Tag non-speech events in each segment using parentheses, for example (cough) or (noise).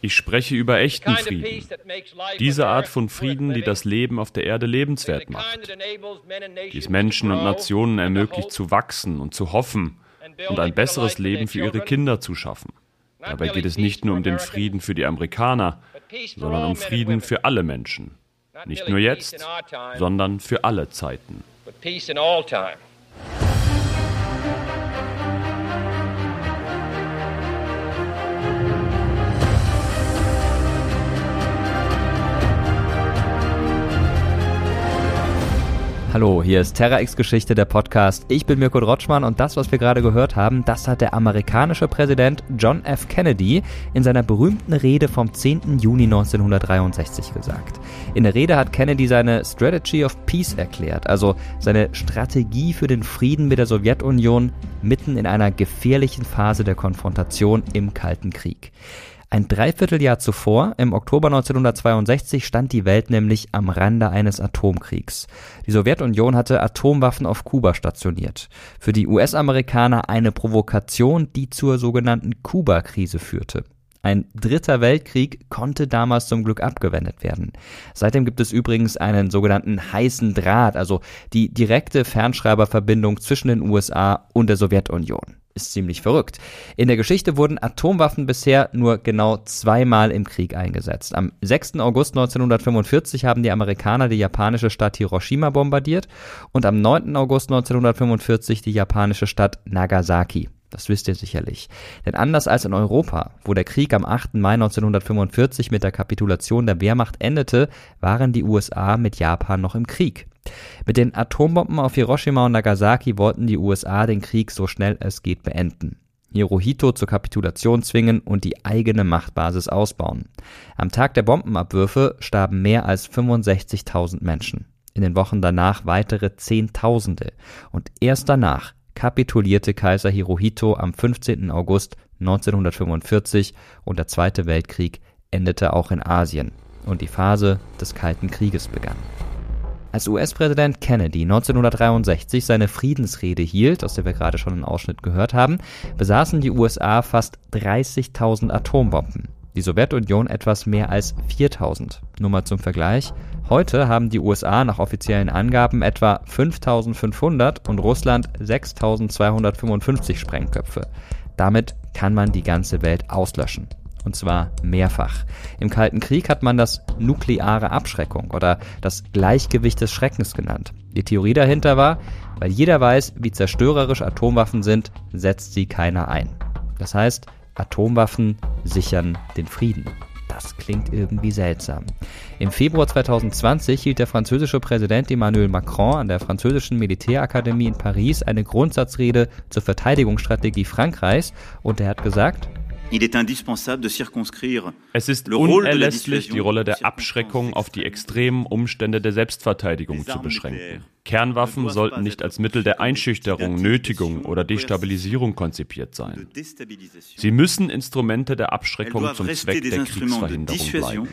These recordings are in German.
Ich spreche über echten Frieden. Diese Art von Frieden, die das Leben auf der Erde lebenswert macht. Die es Menschen und Nationen ermöglicht zu wachsen und zu hoffen und ein besseres Leben für ihre Kinder zu schaffen. Dabei geht es nicht nur um den Frieden für die Amerikaner, sondern um Frieden für alle Menschen. Nicht nur jetzt, sondern für alle Zeiten. Hallo, hier ist Terra X Geschichte, der Podcast. Ich bin Mirko Drotschmann und das, was wir gerade gehört haben, das hat der amerikanische Präsident John F. Kennedy in seiner berühmten Rede vom 10. Juni 1963 gesagt. In der Rede hat Kennedy seine Strategy of Peace erklärt, also seine Strategie für den Frieden mit der Sowjetunion mitten in einer gefährlichen Phase der Konfrontation im Kalten Krieg. Ein Dreivierteljahr zuvor, im Oktober 1962, stand die Welt nämlich am Rande eines Atomkriegs. Die Sowjetunion hatte Atomwaffen auf Kuba stationiert. Für die US-Amerikaner eine Provokation, die zur sogenannten Kuba-Krise führte. Ein dritter Weltkrieg konnte damals zum Glück abgewendet werden. Seitdem gibt es übrigens einen sogenannten heißen Draht, also die direkte Fernschreiberverbindung zwischen den USA und der Sowjetunion ist ziemlich verrückt. In der Geschichte wurden Atomwaffen bisher nur genau zweimal im Krieg eingesetzt. Am 6. August 1945 haben die Amerikaner die japanische Stadt Hiroshima bombardiert und am 9. August 1945 die japanische Stadt Nagasaki. Das wisst ihr sicherlich. Denn anders als in Europa, wo der Krieg am 8. Mai 1945 mit der Kapitulation der Wehrmacht endete, waren die USA mit Japan noch im Krieg. Mit den Atombomben auf Hiroshima und Nagasaki wollten die USA den Krieg so schnell es geht beenden. Hirohito zur Kapitulation zwingen und die eigene Machtbasis ausbauen. Am Tag der Bombenabwürfe starben mehr als 65.000 Menschen. In den Wochen danach weitere Zehntausende. Und erst danach kapitulierte Kaiser Hirohito am 15. August 1945 und der Zweite Weltkrieg endete auch in Asien und die Phase des Kalten Krieges begann. Als US-Präsident Kennedy 1963 seine Friedensrede hielt, aus der wir gerade schon einen Ausschnitt gehört haben, besaßen die USA fast 30.000 Atombomben, die Sowjetunion etwas mehr als 4.000. Nur mal zum Vergleich. Heute haben die USA nach offiziellen Angaben etwa 5.500 und Russland 6.255 Sprengköpfe. Damit kann man die ganze Welt auslöschen und zwar mehrfach. Im Kalten Krieg hat man das nukleare Abschreckung oder das Gleichgewicht des Schreckens genannt. Die Theorie dahinter war, weil jeder weiß, wie zerstörerisch Atomwaffen sind, setzt sie keiner ein. Das heißt, Atomwaffen sichern den Frieden. Das klingt irgendwie seltsam. Im Februar 2020 hielt der französische Präsident Emmanuel Macron an der französischen Militärakademie in Paris eine Grundsatzrede zur Verteidigungsstrategie Frankreichs und er hat gesagt, es ist unerlässlich, die Rolle der Abschreckung auf die extremen Umstände der Selbstverteidigung zu beschränken. Kernwaffen sollten nicht als Mittel der Einschüchterung, Nötigung oder Destabilisierung konzipiert sein. Sie müssen Instrumente der Abschreckung zum Zweck der Kriegsverhinderung bleiben.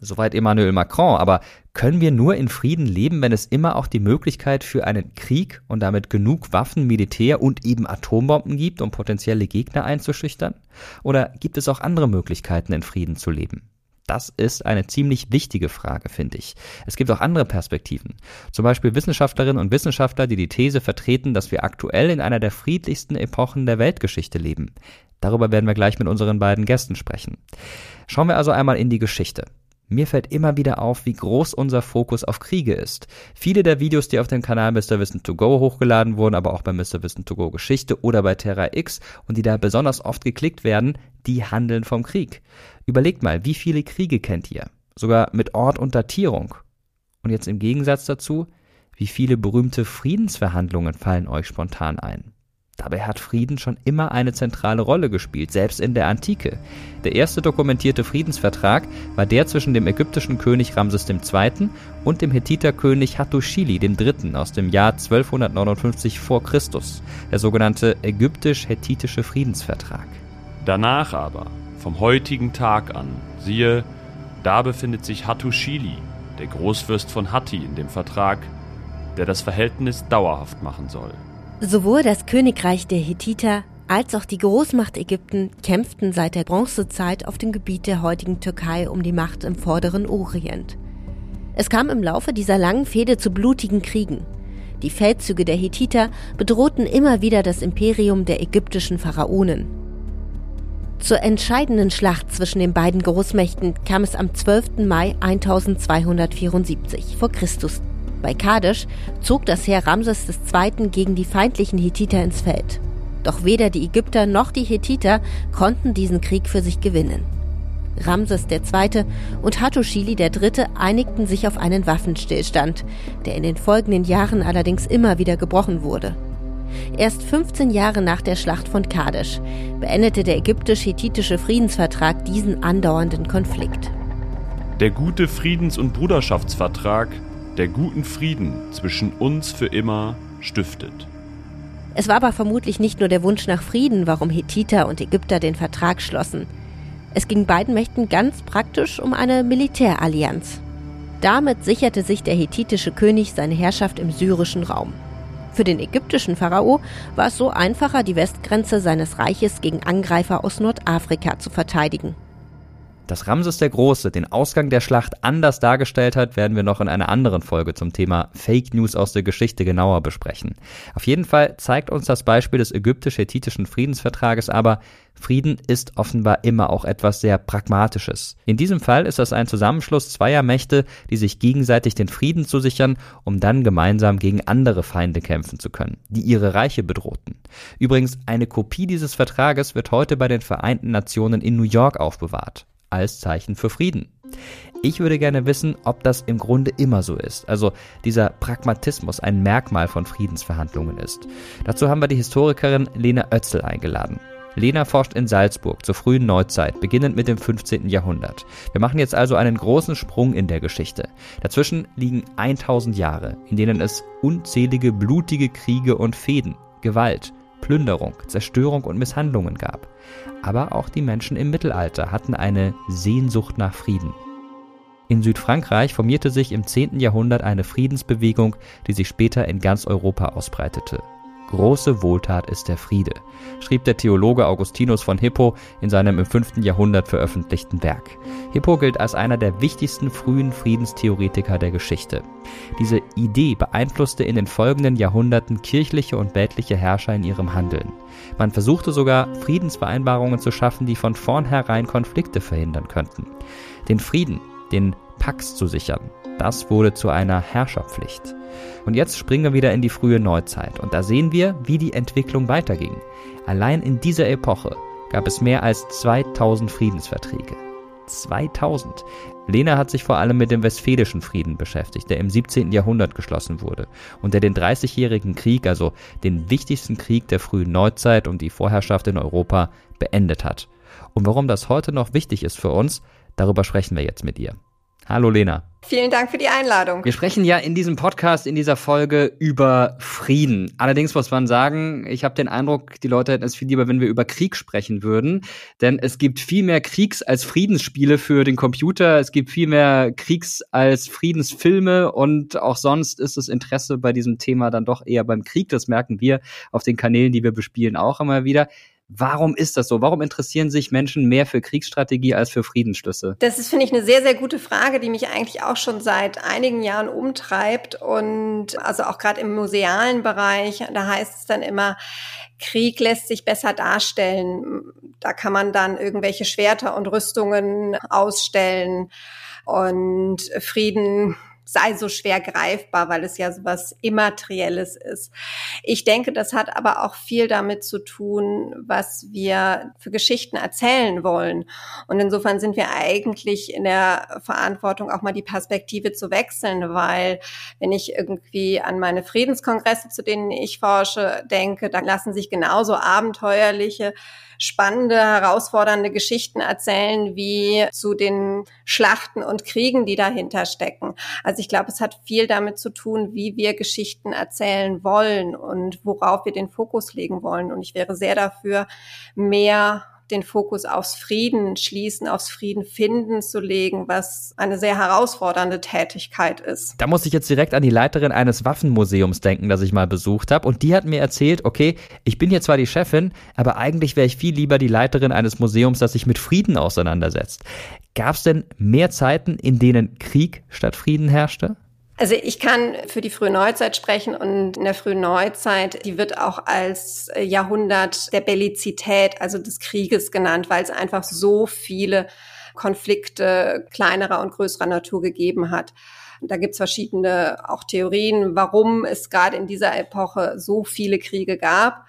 Soweit Emmanuel Macron. Aber können wir nur in Frieden leben, wenn es immer auch die Möglichkeit für einen Krieg und damit genug Waffen, Militär und eben Atombomben gibt, um potenzielle Gegner einzuschüchtern? Oder gibt es auch andere Möglichkeiten, in Frieden zu leben? Das ist eine ziemlich wichtige Frage, finde ich. Es gibt auch andere Perspektiven. Zum Beispiel Wissenschaftlerinnen und Wissenschaftler, die die These vertreten, dass wir aktuell in einer der friedlichsten Epochen der Weltgeschichte leben. Darüber werden wir gleich mit unseren beiden Gästen sprechen. Schauen wir also einmal in die Geschichte. Mir fällt immer wieder auf, wie groß unser Fokus auf Kriege ist. Viele der Videos, die auf dem Kanal Mr. Wissen to Go hochgeladen wurden, aber auch bei Mr. Wissen to Go Geschichte oder bei Terra X und die da besonders oft geklickt werden, die handeln vom Krieg. Überlegt mal, wie viele Kriege kennt ihr? Sogar mit Ort und Datierung. Und jetzt im Gegensatz dazu, wie viele berühmte Friedensverhandlungen fallen euch spontan ein? Dabei hat Frieden schon immer eine zentrale Rolle gespielt, selbst in der Antike. Der erste dokumentierte Friedensvertrag war der zwischen dem ägyptischen König Ramses II. und dem Hethiterkönig Hattuschili III. aus dem Jahr 1259 v. Chr., der sogenannte ägyptisch-hethitische Friedensvertrag. Danach aber, vom heutigen Tag an, siehe, da befindet sich Hattuschili, der Großfürst von Hatti, in dem Vertrag, der das Verhältnis dauerhaft machen soll. So wurde das Königreich der Hethiter als auch die Großmacht Ägypten kämpften seit der Bronzezeit auf dem Gebiet der heutigen Türkei um die Macht im vorderen Orient. Es kam im Laufe dieser langen Fehde zu blutigen Kriegen. Die Feldzüge der Hethiter bedrohten immer wieder das Imperium der ägyptischen Pharaonen. Zur entscheidenden Schlacht zwischen den beiden Großmächten kam es am 12. Mai 1274 vor Christus. Bei Kadesh zog das Heer Ramses II. gegen die feindlichen Hethiter ins Feld. Doch weder die Ägypter noch die Hethiter konnten diesen Krieg für sich gewinnen. Ramses II. und Hattuschili III. einigten sich auf einen Waffenstillstand, der in den folgenden Jahren allerdings immer wieder gebrochen wurde. Erst 15 Jahre nach der Schlacht von Kadesh beendete der ägyptisch-hethitische Friedensvertrag diesen andauernden Konflikt. Der gute Friedens- und Bruderschaftsvertrag, der guten Frieden zwischen uns für immer stiftet. Es war aber vermutlich nicht nur der Wunsch nach Frieden, warum Hethiter und Ägypter den Vertrag schlossen. Es ging beiden Mächten ganz praktisch um eine Militärallianz. Damit sicherte sich der hethitische König seine Herrschaft im syrischen Raum. Für den ägyptischen Pharao war es so einfacher, die Westgrenze seines Reiches gegen Angreifer aus Nordafrika zu verteidigen. Dass Ramses der Große den Ausgang der Schlacht anders dargestellt hat, werden wir noch in einer anderen Folge zum Thema Fake News aus der Geschichte genauer besprechen. Auf jeden Fall zeigt uns das Beispiel des ägyptisch-hethitischen Friedensvertrages aber, Frieden ist offenbar immer auch etwas sehr Pragmatisches. In diesem Fall ist das ein Zusammenschluss zweier Mächte, die sich gegenseitig den Frieden zusichern, um dann gemeinsam gegen andere Feinde kämpfen zu können, die ihre Reiche bedrohten. Übrigens, eine Kopie dieses Vertrages wird heute bei den Vereinten Nationen in New York aufbewahrt als Zeichen für Frieden. Ich würde gerne wissen, ob das im Grunde immer so ist. Also dieser Pragmatismus ein Merkmal von Friedensverhandlungen ist. Dazu haben wir die Historikerin Lena Oetzel eingeladen. Lena forscht in Salzburg zur frühen Neuzeit, beginnend mit dem 15. Jahrhundert. Wir machen jetzt also einen großen Sprung in der Geschichte. Dazwischen liegen 1000 Jahre, in denen es unzählige blutige Kriege und Fäden, Gewalt, Plünderung, Zerstörung und Misshandlungen gab. Aber auch die Menschen im Mittelalter hatten eine Sehnsucht nach Frieden. In Südfrankreich formierte sich im 10. Jahrhundert eine Friedensbewegung, die sich später in ganz Europa ausbreitete. Große Wohltat ist der Friede, schrieb der Theologe Augustinus von Hippo in seinem im 5. Jahrhundert veröffentlichten Werk. Hippo gilt als einer der wichtigsten frühen Friedenstheoretiker der Geschichte. Diese Idee beeinflusste in den folgenden Jahrhunderten kirchliche und weltliche Herrscher in ihrem Handeln. Man versuchte sogar, Friedensvereinbarungen zu schaffen, die von vornherein Konflikte verhindern könnten. Den Frieden, den Pax zu sichern, das wurde zu einer Herrscherpflicht. Und jetzt springen wir wieder in die frühe Neuzeit und da sehen wir, wie die Entwicklung weiterging. Allein in dieser Epoche gab es mehr als 2000 Friedensverträge. 2000. Lena hat sich vor allem mit dem Westfälischen Frieden beschäftigt, der im 17. Jahrhundert geschlossen wurde und der den Dreißigjährigen Krieg, also den wichtigsten Krieg der frühen Neuzeit um die Vorherrschaft in Europa, beendet hat. Und warum das heute noch wichtig ist für uns, darüber sprechen wir jetzt mit ihr. Hallo Lena. Vielen Dank für die Einladung. Wir sprechen ja in diesem Podcast, in dieser Folge über Frieden. Allerdings muss man sagen, ich habe den Eindruck, die Leute hätten es viel lieber, wenn wir über Krieg sprechen würden. Denn es gibt viel mehr Kriegs- als Friedensspiele für den Computer. Es gibt viel mehr Kriegs- als Friedensfilme. Und auch sonst ist das Interesse bei diesem Thema dann doch eher beim Krieg. Das merken wir auf den Kanälen, die wir bespielen, auch immer wieder. Warum ist das so? Warum interessieren sich Menschen mehr für Kriegsstrategie als für Friedensschlüsse? Das ist, finde ich, eine sehr, sehr gute Frage, die mich eigentlich auch schon seit einigen Jahren umtreibt. Und also auch gerade im musealen Bereich, da heißt es dann immer, Krieg lässt sich besser darstellen. Da kann man dann irgendwelche Schwerter und Rüstungen ausstellen. Und Frieden sei so schwer greifbar, weil es ja so was Immaterielles ist. Ich denke, das hat aber auch viel damit zu tun, was wir für Geschichten erzählen wollen. Und insofern sind wir eigentlich in der Verantwortung, auch mal die Perspektive zu wechseln, weil wenn ich irgendwie an meine Friedenskongresse, zu denen ich forsche, denke, dann lassen sich genauso abenteuerliche spannende, herausfordernde Geschichten erzählen, wie zu den Schlachten und Kriegen, die dahinter stecken. Also ich glaube, es hat viel damit zu tun, wie wir Geschichten erzählen wollen und worauf wir den Fokus legen wollen. Und ich wäre sehr dafür, mehr den Fokus aufs Frieden schließen, aufs Frieden finden zu legen, was eine sehr herausfordernde Tätigkeit ist. Da muss ich jetzt direkt an die Leiterin eines Waffenmuseums denken, das ich mal besucht habe. Und die hat mir erzählt, okay, ich bin hier zwar die Chefin, aber eigentlich wäre ich viel lieber die Leiterin eines Museums, das sich mit Frieden auseinandersetzt. Gab es denn mehr Zeiten, in denen Krieg statt Frieden herrschte? Also ich kann für die frühe Neuzeit sprechen und in der frühen Neuzeit, die wird auch als Jahrhundert der Bellizität, also des Krieges genannt, weil es einfach so viele Konflikte kleinerer und größerer Natur gegeben hat. Da gibt's verschiedene auch Theorien, warum es gerade in dieser Epoche so viele Kriege gab.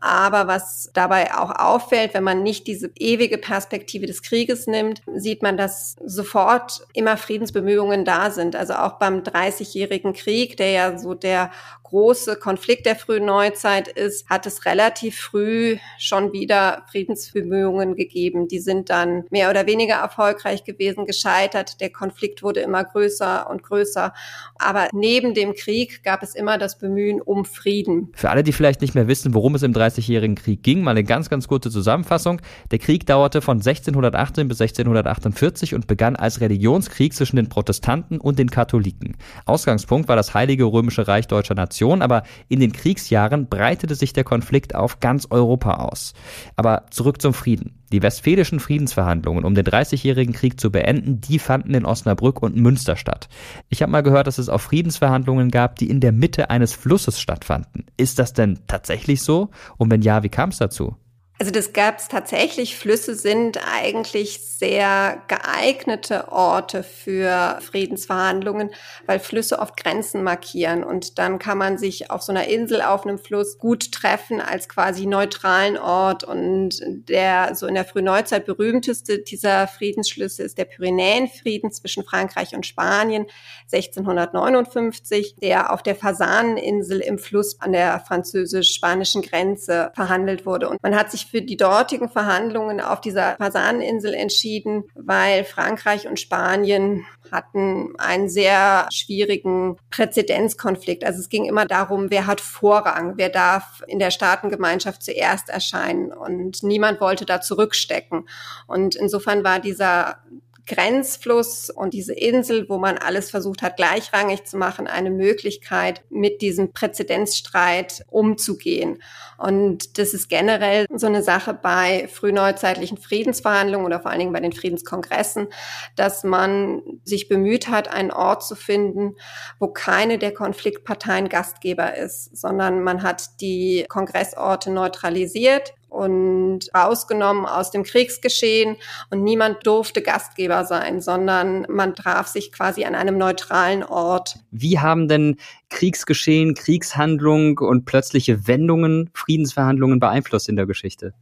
Aber was dabei auch auffällt, wenn man nicht diese ewige Perspektive des Krieges nimmt, sieht man, dass sofort immer Friedensbemühungen da sind. Also auch beim Dreißigjährigen Krieg, der ja so der große Konflikt der frühen Neuzeit ist, hat es relativ früh schon wieder Friedensbemühungen gegeben. Die sind dann mehr oder weniger erfolgreich gewesen, gescheitert. Der Konflikt wurde immer größer und größer. Aber neben dem Krieg gab es immer das Bemühen um Frieden. Für alle, die vielleicht nicht mehr wissen, worum es im Dreißigjährigen Krieg ging, mal eine ganz, ganz kurze Zusammenfassung. Der Krieg dauerte von 1618 bis 1648 und begann als Religionskrieg zwischen den Protestanten und den Katholiken. Ausgangspunkt war das Heilige Römische Reich deutscher Nation Nation, aber in den Kriegsjahren breitete sich der Konflikt auf ganz Europa aus. Aber zurück zum Frieden. Die westfälischen Friedensverhandlungen, um den Dreißigjährigen Krieg zu beenden, die fanden in Osnabrück und Münster statt. Ich habe mal gehört, dass es auch Friedensverhandlungen gab, die in der Mitte eines Flusses stattfanden. Ist das denn tatsächlich so? Und wenn ja, wie kam es dazu? Also das gab es tatsächlich. Flüsse sind eigentlich sehr geeignete Orte für Friedensverhandlungen, weil Flüsse oft Grenzen markieren. Und dann kann man sich auf so einer Insel auf einem Fluss gut treffen als quasi neutralen Ort. Und der so in der Frühneuzeit berühmteste dieser Friedensschlüsse ist der Pyrenäenfrieden zwischen Frankreich und Spanien 1659, der auf der Fasaneninsel im Fluss an der französisch-spanischen Grenze verhandelt wurde. Und man hat sich für die dortigen Verhandlungen auf dieser Fasaneninsel entschieden, weil Frankreich und Spanien hatten einen sehr schwierigen Präzedenzkonflikt. Also es ging immer darum, wer hat Vorrang, wer darf in der Staatengemeinschaft zuerst erscheinen und niemand wollte da zurückstecken. Und insofern war dieser Grenzfluss und diese Insel, wo man alles versucht hat, gleichrangig zu machen, eine Möglichkeit, mit diesem Präzedenzstreit umzugehen. Und das ist generell so eine Sache bei frühneuzeitlichen Friedensverhandlungen oder vor allen Dingen bei den Friedenskongressen, dass man sich bemüht hat, einen Ort zu finden, wo keine der Konfliktparteien Gastgeber ist, sondern man hat die Kongressorte neutralisiert und rausgenommen aus dem Kriegsgeschehen und niemand durfte Gastgeber sein, sondern man traf sich quasi an einem neutralen Ort. Wie haben denn Kriegsgeschehen, Kriegshandlung und plötzliche Wendungen Friedensverhandlungen beeinflusst in der Geschichte?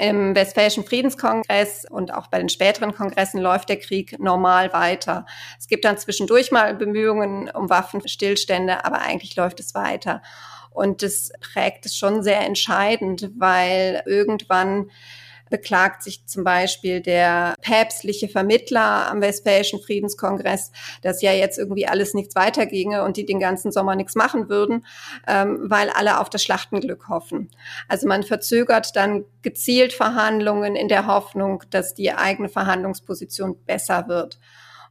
Im Westfälischen Friedenskongress und auch bei den späteren Kongressen läuft der Krieg normal weiter. Es gibt dann zwischendurch mal Bemühungen um Waffenstillstände, aber eigentlich läuft es weiter. Und das prägt es schon sehr entscheidend, weil irgendwann beklagt sich zum Beispiel der päpstliche Vermittler am Westfälischen Friedenskongress, dass ja jetzt irgendwie alles nichts weiterginge und die den ganzen Sommer nichts machen würden, ähm, weil alle auf das Schlachtenglück hoffen. Also man verzögert dann gezielt Verhandlungen in der Hoffnung, dass die eigene Verhandlungsposition besser wird.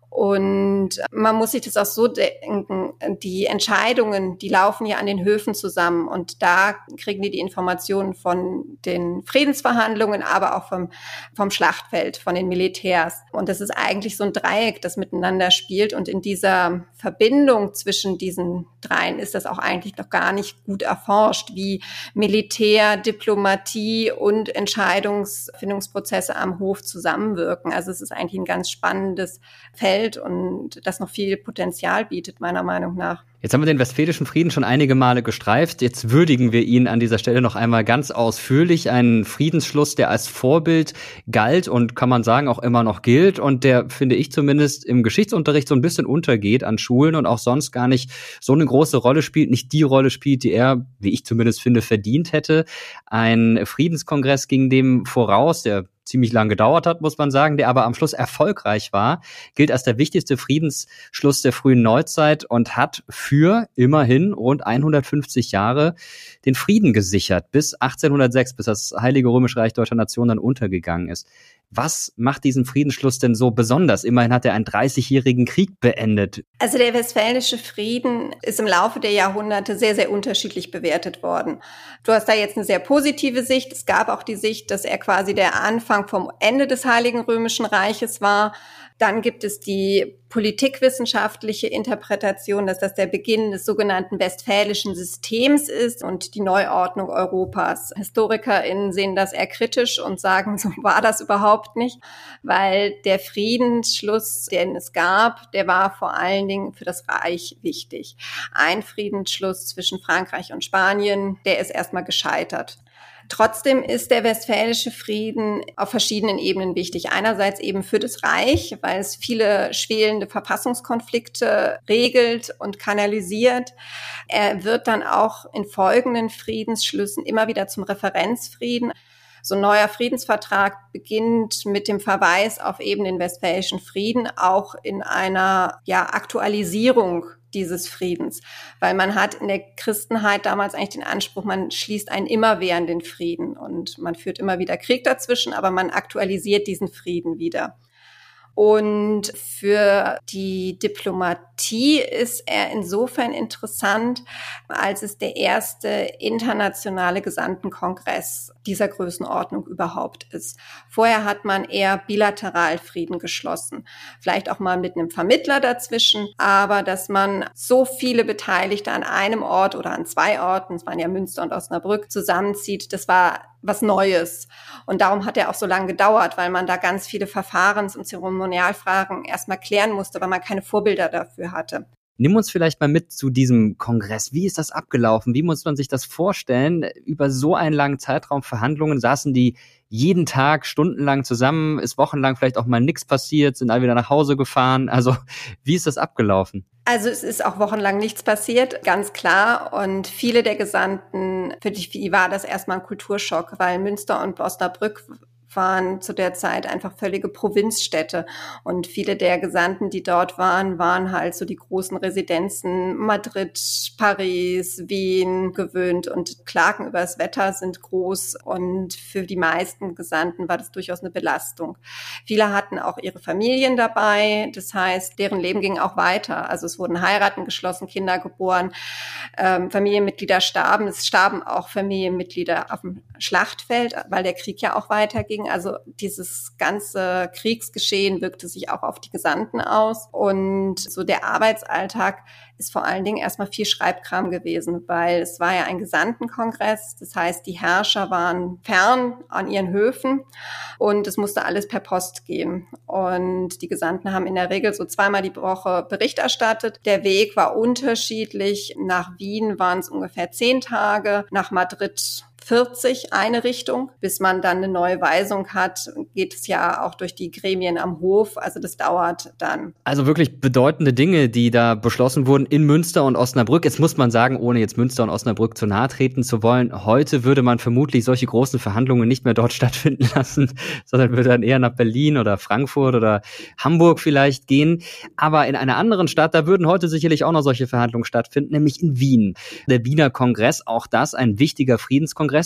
Und man muss sich das auch so denken, die Entscheidungen, die laufen ja an den Höfen zusammen und da kriegen die die Informationen von den Friedensverhandlungen, aber auch vom, vom Schlachtfeld, von den Militärs. Und das ist eigentlich so ein Dreieck, das miteinander spielt und in dieser Verbindung zwischen diesen dreien ist das auch eigentlich noch gar nicht gut erforscht, wie Militär, Diplomatie und Entscheidungsfindungsprozesse am Hof zusammenwirken. Also es ist eigentlich ein ganz spannendes Feld Welt und das noch viel Potenzial bietet, meiner Meinung nach. Jetzt haben wir den Westfälischen Frieden schon einige Male gestreift. Jetzt würdigen wir ihn an dieser Stelle noch einmal ganz ausführlich. Einen Friedensschluss, der als Vorbild galt und kann man sagen auch immer noch gilt und der, finde ich zumindest, im Geschichtsunterricht so ein bisschen untergeht an Schulen und auch sonst gar nicht so eine große Rolle spielt, nicht die Rolle spielt, die er, wie ich zumindest finde, verdient hätte. Ein Friedenskongress ging dem voraus, der ziemlich lang gedauert hat, muss man sagen, der aber am Schluss erfolgreich war, gilt als der wichtigste Friedensschluss der frühen Neuzeit und hat für immerhin rund 150 Jahre den Frieden gesichert, bis 1806, bis das Heilige Römische Reich Deutscher Nation dann untergegangen ist. Was macht diesen Friedensschluss denn so besonders? Immerhin hat er einen 30-jährigen Krieg beendet. Also der Westfälische Frieden ist im Laufe der Jahrhunderte sehr, sehr unterschiedlich bewertet worden. Du hast da jetzt eine sehr positive Sicht. Es gab auch die Sicht, dass er quasi der Anfang vom Ende des Heiligen Römischen Reiches war. Dann gibt es die politikwissenschaftliche Interpretation, dass das der Beginn des sogenannten westfälischen Systems ist und die Neuordnung Europas. HistorikerInnen sehen das eher kritisch und sagen, (laughs) so war das überhaupt nicht, weil der Friedensschluss, den es gab, der war vor allen Dingen für das Reich wichtig. Ein Friedensschluss zwischen Frankreich und Spanien, der ist erstmal gescheitert. Trotzdem ist der westfälische Frieden auf verschiedenen Ebenen wichtig. Einerseits eben für das Reich, weil es viele schwelende Verfassungskonflikte regelt und kanalisiert. Er wird dann auch in folgenden Friedensschlüssen immer wieder zum Referenzfrieden. So ein neuer Friedensvertrag beginnt mit dem Verweis auf eben den Westfälischen Frieden, auch in einer ja, Aktualisierung dieses Friedens. Weil man hat in der Christenheit damals eigentlich den Anspruch, man schließt einen immerwährenden Frieden und man führt immer wieder Krieg dazwischen, aber man aktualisiert diesen Frieden wieder. Und für die Diplomatie ist er insofern interessant, als es der erste internationale Gesandtenkongress dieser Größenordnung überhaupt ist. Vorher hat man eher bilateral Frieden geschlossen. Vielleicht auch mal mit einem Vermittler dazwischen. Aber dass man so viele Beteiligte an einem Ort oder an zwei Orten, es waren ja Münster und Osnabrück, zusammenzieht, das war was Neues. Und darum hat er auch so lange gedauert, weil man da ganz viele Verfahrens- und Zeremonialfragen erstmal klären musste, weil man keine Vorbilder dafür hatte. Nimm uns vielleicht mal mit zu diesem Kongress. Wie ist das abgelaufen? Wie muss man sich das vorstellen? Über so einen langen Zeitraum Verhandlungen saßen die jeden Tag stundenlang zusammen, ist wochenlang vielleicht auch mal nichts passiert, sind alle wieder nach Hause gefahren. Also wie ist das abgelaufen? Also es ist auch wochenlang nichts passiert, ganz klar. Und viele der Gesandten, für die war das erstmal ein Kulturschock, weil Münster und Osnabrück waren zu der Zeit einfach völlige Provinzstädte. Und viele der Gesandten, die dort waren, waren halt so die großen Residenzen Madrid, Paris, Wien gewöhnt und Klagen über das Wetter sind groß. Und für die meisten Gesandten war das durchaus eine Belastung. Viele hatten auch ihre Familien dabei. Das heißt, deren Leben ging auch weiter. Also es wurden Heiraten geschlossen, Kinder geboren, ähm, Familienmitglieder starben. Es starben auch Familienmitglieder auf dem Schlachtfeld, weil der Krieg ja auch weiterging kriegen. Also dieses ganze Kriegsgeschehen wirkte sich auch auf die Gesandten aus. Und so der Arbeitsalltag ist vor allen Dingen erstmal viel Schreibkram gewesen, weil es war ja ein Gesandtenkongress. Das heißt, die Herrscher waren fern an ihren Höfen und es musste alles per Post gehen. Und die Gesandten haben in der Regel so zweimal die Woche Bericht erstattet. Der Weg war unterschiedlich. Nach Wien waren es ungefähr zehn Tage, nach Madrid 40 eine Richtung. Bis man dann eine neue Weisung hat, geht es ja auch durch die Gremien am Hof. Also das dauert dann. Also wirklich bedeutende Dinge, die da beschlossen wurden in Münster und Osnabrück. Jetzt muss man sagen, ohne jetzt Münster und Osnabrück zu nahe treten zu wollen, heute würde man vermutlich solche großen Verhandlungen nicht mehr dort (laughs) stattfinden lassen, sondern würde dann eher nach Berlin oder Frankfurt oder Hamburg vielleicht gehen. Aber in einer anderen Stadt, da würden heute sicherlich auch noch solche Verhandlungen stattfinden, nämlich in Wien. Der Wiener Kongress, auch das ein wichtiger Friedenskongress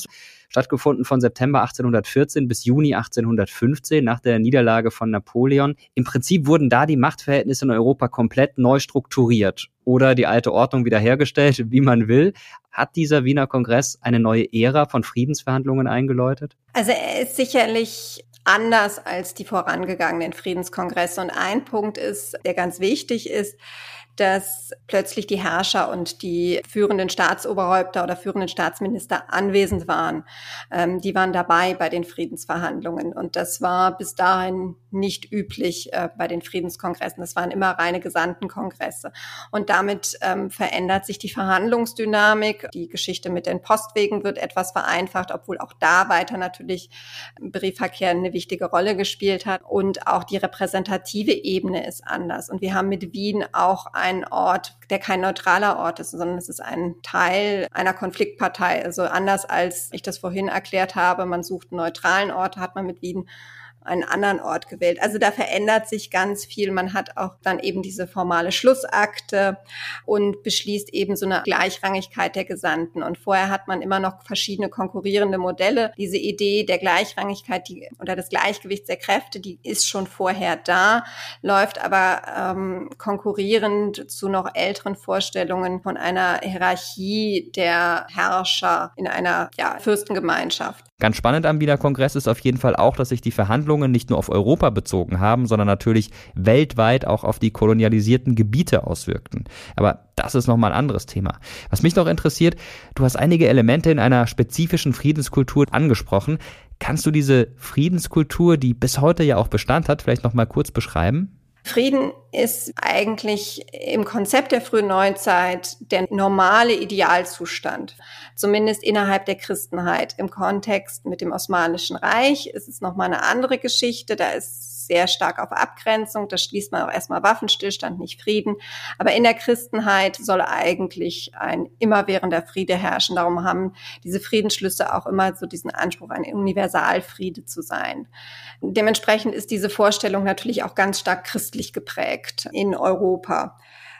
stattgefunden von September 1814 bis Juni 1815 nach der Niederlage von Napoleon. Im Prinzip wurden da die Machtverhältnisse in Europa komplett neu strukturiert oder die alte Ordnung wiederhergestellt, wie man will. Hat dieser Wiener Kongress eine neue Ära von Friedensverhandlungen eingeläutet? Also er ist sicherlich anders als die vorangegangenen Friedenskongresse. Und ein Punkt ist, der ganz wichtig ist, dass plötzlich die Herrscher und die führenden Staatsoberhäupter oder führenden Staatsminister anwesend waren. Ähm, die waren dabei bei den Friedensverhandlungen. Und das war bis dahin nicht üblich äh, bei den Friedenskongressen. Das waren immer reine Gesandtenkongresse. Und damit ähm, verändert sich die Verhandlungsdynamik. Die Geschichte mit den Postwegen wird etwas vereinfacht, obwohl auch da weiter natürlich Briefverkehr eine wichtige Rolle gespielt hat. Und auch die repräsentative Ebene ist anders. Und wir haben mit Wien auch ein Ort, der kein neutraler Ort ist, sondern es ist ein Teil einer Konfliktpartei. Also anders als ich das vorhin erklärt habe, man sucht einen neutralen Ort, hat man mit Wien einen anderen Ort gewählt. Also da verändert sich ganz viel. Man hat auch dann eben diese formale Schlussakte und beschließt eben so eine Gleichrangigkeit der Gesandten. Und vorher hat man immer noch verschiedene konkurrierende Modelle. Diese Idee der Gleichrangigkeit die, oder des Gleichgewichts der Kräfte, die ist schon vorher da, läuft aber ähm, konkurrierend zu noch älteren Vorstellungen von einer Hierarchie der Herrscher in einer ja, Fürstengemeinschaft. Ganz spannend am Wiener Kongress ist auf jeden Fall auch, dass sich die Verhandlungen nicht nur auf Europa bezogen haben, sondern natürlich weltweit auch auf die kolonialisierten Gebiete auswirkten. Aber das ist nochmal ein anderes Thema. Was mich noch interessiert, du hast einige Elemente in einer spezifischen Friedenskultur angesprochen. Kannst du diese Friedenskultur, die bis heute ja auch Bestand hat, vielleicht nochmal kurz beschreiben? Frieden ist eigentlich im Konzept der frühen Neuzeit der normale Idealzustand, zumindest innerhalb der Christenheit. Im Kontext mit dem Osmanischen Reich ist es nochmal eine andere Geschichte. Da ist sehr stark auf Abgrenzung. Da schließt man auch erstmal Waffenstillstand, nicht Frieden. Aber in der Christenheit soll eigentlich ein immerwährender Friede herrschen. Darum haben diese Friedensschlüsse auch immer so diesen Anspruch, ein Universalfriede zu sein. Dementsprechend ist diese Vorstellung natürlich auch ganz stark christlich geprägt in Europa.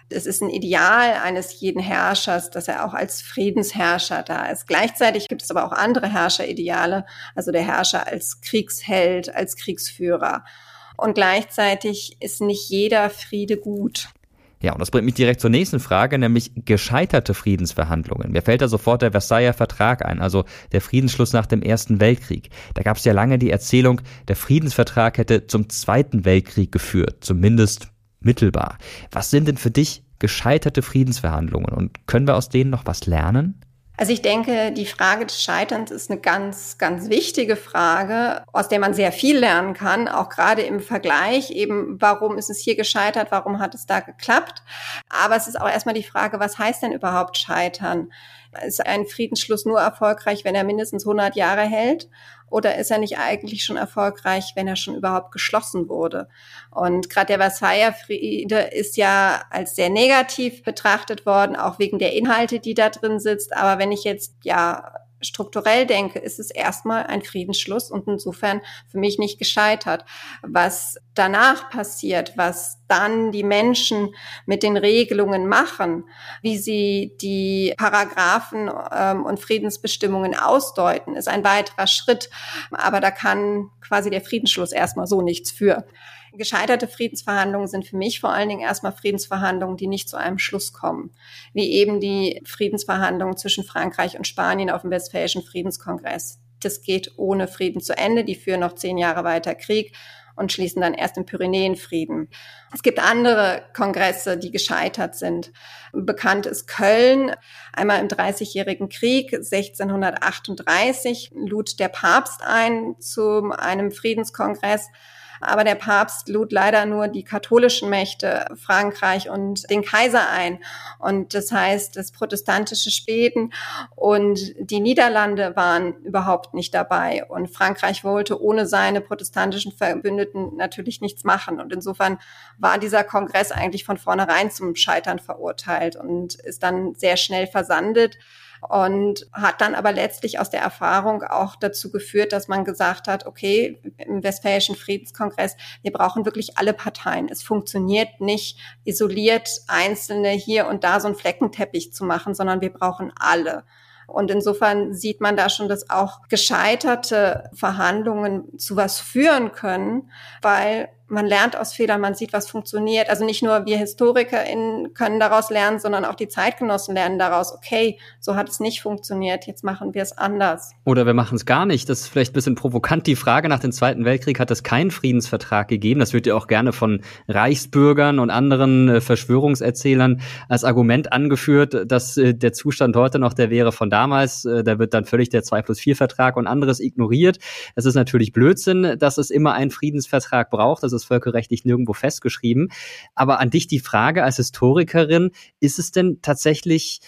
Es ist ein Ideal eines jeden Herrschers, dass er auch als Friedensherrscher da ist. Gleichzeitig gibt es aber auch andere Herrscherideale, also der Herrscher als Kriegsheld, als Kriegsführer. Und gleichzeitig ist nicht jeder Friede gut. Ja, und das bringt mich direkt zur nächsten Frage, nämlich gescheiterte Friedensverhandlungen. Mir fällt da sofort der Versailler Vertrag ein, also der Friedensschluss nach dem Ersten Weltkrieg. Da gab es ja lange die Erzählung, der Friedensvertrag hätte zum Zweiten Weltkrieg geführt, zumindest mittelbar. Was sind denn für dich gescheiterte Friedensverhandlungen und können wir aus denen noch was lernen? Also ich denke, die Frage des Scheiterns ist eine ganz, ganz wichtige Frage, aus der man sehr viel lernen kann, auch gerade im Vergleich eben, warum ist es hier gescheitert, warum hat es da geklappt. Aber es ist auch erstmal die Frage, was heißt denn überhaupt scheitern? Ist ein Friedensschluss nur erfolgreich, wenn er mindestens 100 Jahre hält? Oder ist er nicht eigentlich schon erfolgreich, wenn er schon überhaupt geschlossen wurde? Und gerade der Versailler Friede ist ja als sehr negativ betrachtet worden, auch wegen der Inhalte, die da drin sitzt. Aber wenn ich jetzt ja strukturell denke, ist es erstmal ein Friedensschluss und insofern für mich nicht gescheitert. Was danach passiert, was dann die Menschen mit den Regelungen machen, wie sie die Paragraphen ähm, und Friedensbestimmungen ausdeuten, ist ein weiterer Schritt. Aber da kann quasi der Friedensschluss erstmal so nichts für. Gescheiterte Friedensverhandlungen sind für mich vor allen Dingen erstmal Friedensverhandlungen, die nicht zu einem Schluss kommen. Wie eben die Friedensverhandlungen zwischen Frankreich und Spanien auf dem Westfälischen Friedenskongress. Das geht ohne Frieden zu Ende. Die führen noch zehn Jahre weiter Krieg und schließen dann erst im Pyrenäenfrieden. Es gibt andere Kongresse, die gescheitert sind. Bekannt ist Köln. Einmal im Dreißigjährigen Krieg 1638 lud der Papst ein zu einem Friedenskongress aber der Papst lud leider nur die katholischen Mächte, Frankreich und den Kaiser ein. Und das heißt, das protestantische Schweden und die Niederlande waren überhaupt nicht dabei. Und Frankreich wollte ohne seine protestantischen Verbündeten natürlich nichts machen. Und insofern war dieser Kongress eigentlich von vornherein zum Scheitern verurteilt und ist dann sehr schnell versandet und hat dann aber letztlich aus der Erfahrung auch dazu geführt, dass man gesagt hat, okay, im Westfälischen Friedenskongress, wir brauchen wirklich alle Parteien. Es funktioniert nicht isoliert Einzelne hier und da so einen Fleckenteppich zu machen, sondern wir brauchen alle. Und insofern sieht man da schon, dass auch gescheiterte Verhandlungen zu was führen können, weil man lernt aus Fehlern, man sieht, was funktioniert. Also nicht nur wir HistorikerInnen können daraus lernen, sondern auch die Zeitgenossen lernen daraus, okay, so hat es nicht funktioniert, jetzt machen wir es anders. Oder wir machen es gar nicht. Das ist vielleicht ein bisschen provokant. Die Frage nach dem Zweiten Weltkrieg hat es keinen Friedensvertrag gegeben. Das wird ja auch gerne von Reichsbürgern und anderen äh, Verschwörungserzählern als Argument angeführt, dass äh, der Zustand heute noch der wäre von damals. Äh, da wird dann völlig der 2 plus 4 Vertrag und anderes ignoriert. Das ist natürlich Blödsinn, dass es immer einen Friedensvertrag braucht. Das völkerrechtlich nirgendwo festgeschrieben. Aber an dich die Frage als Historikerin, ist es denn tatsächlich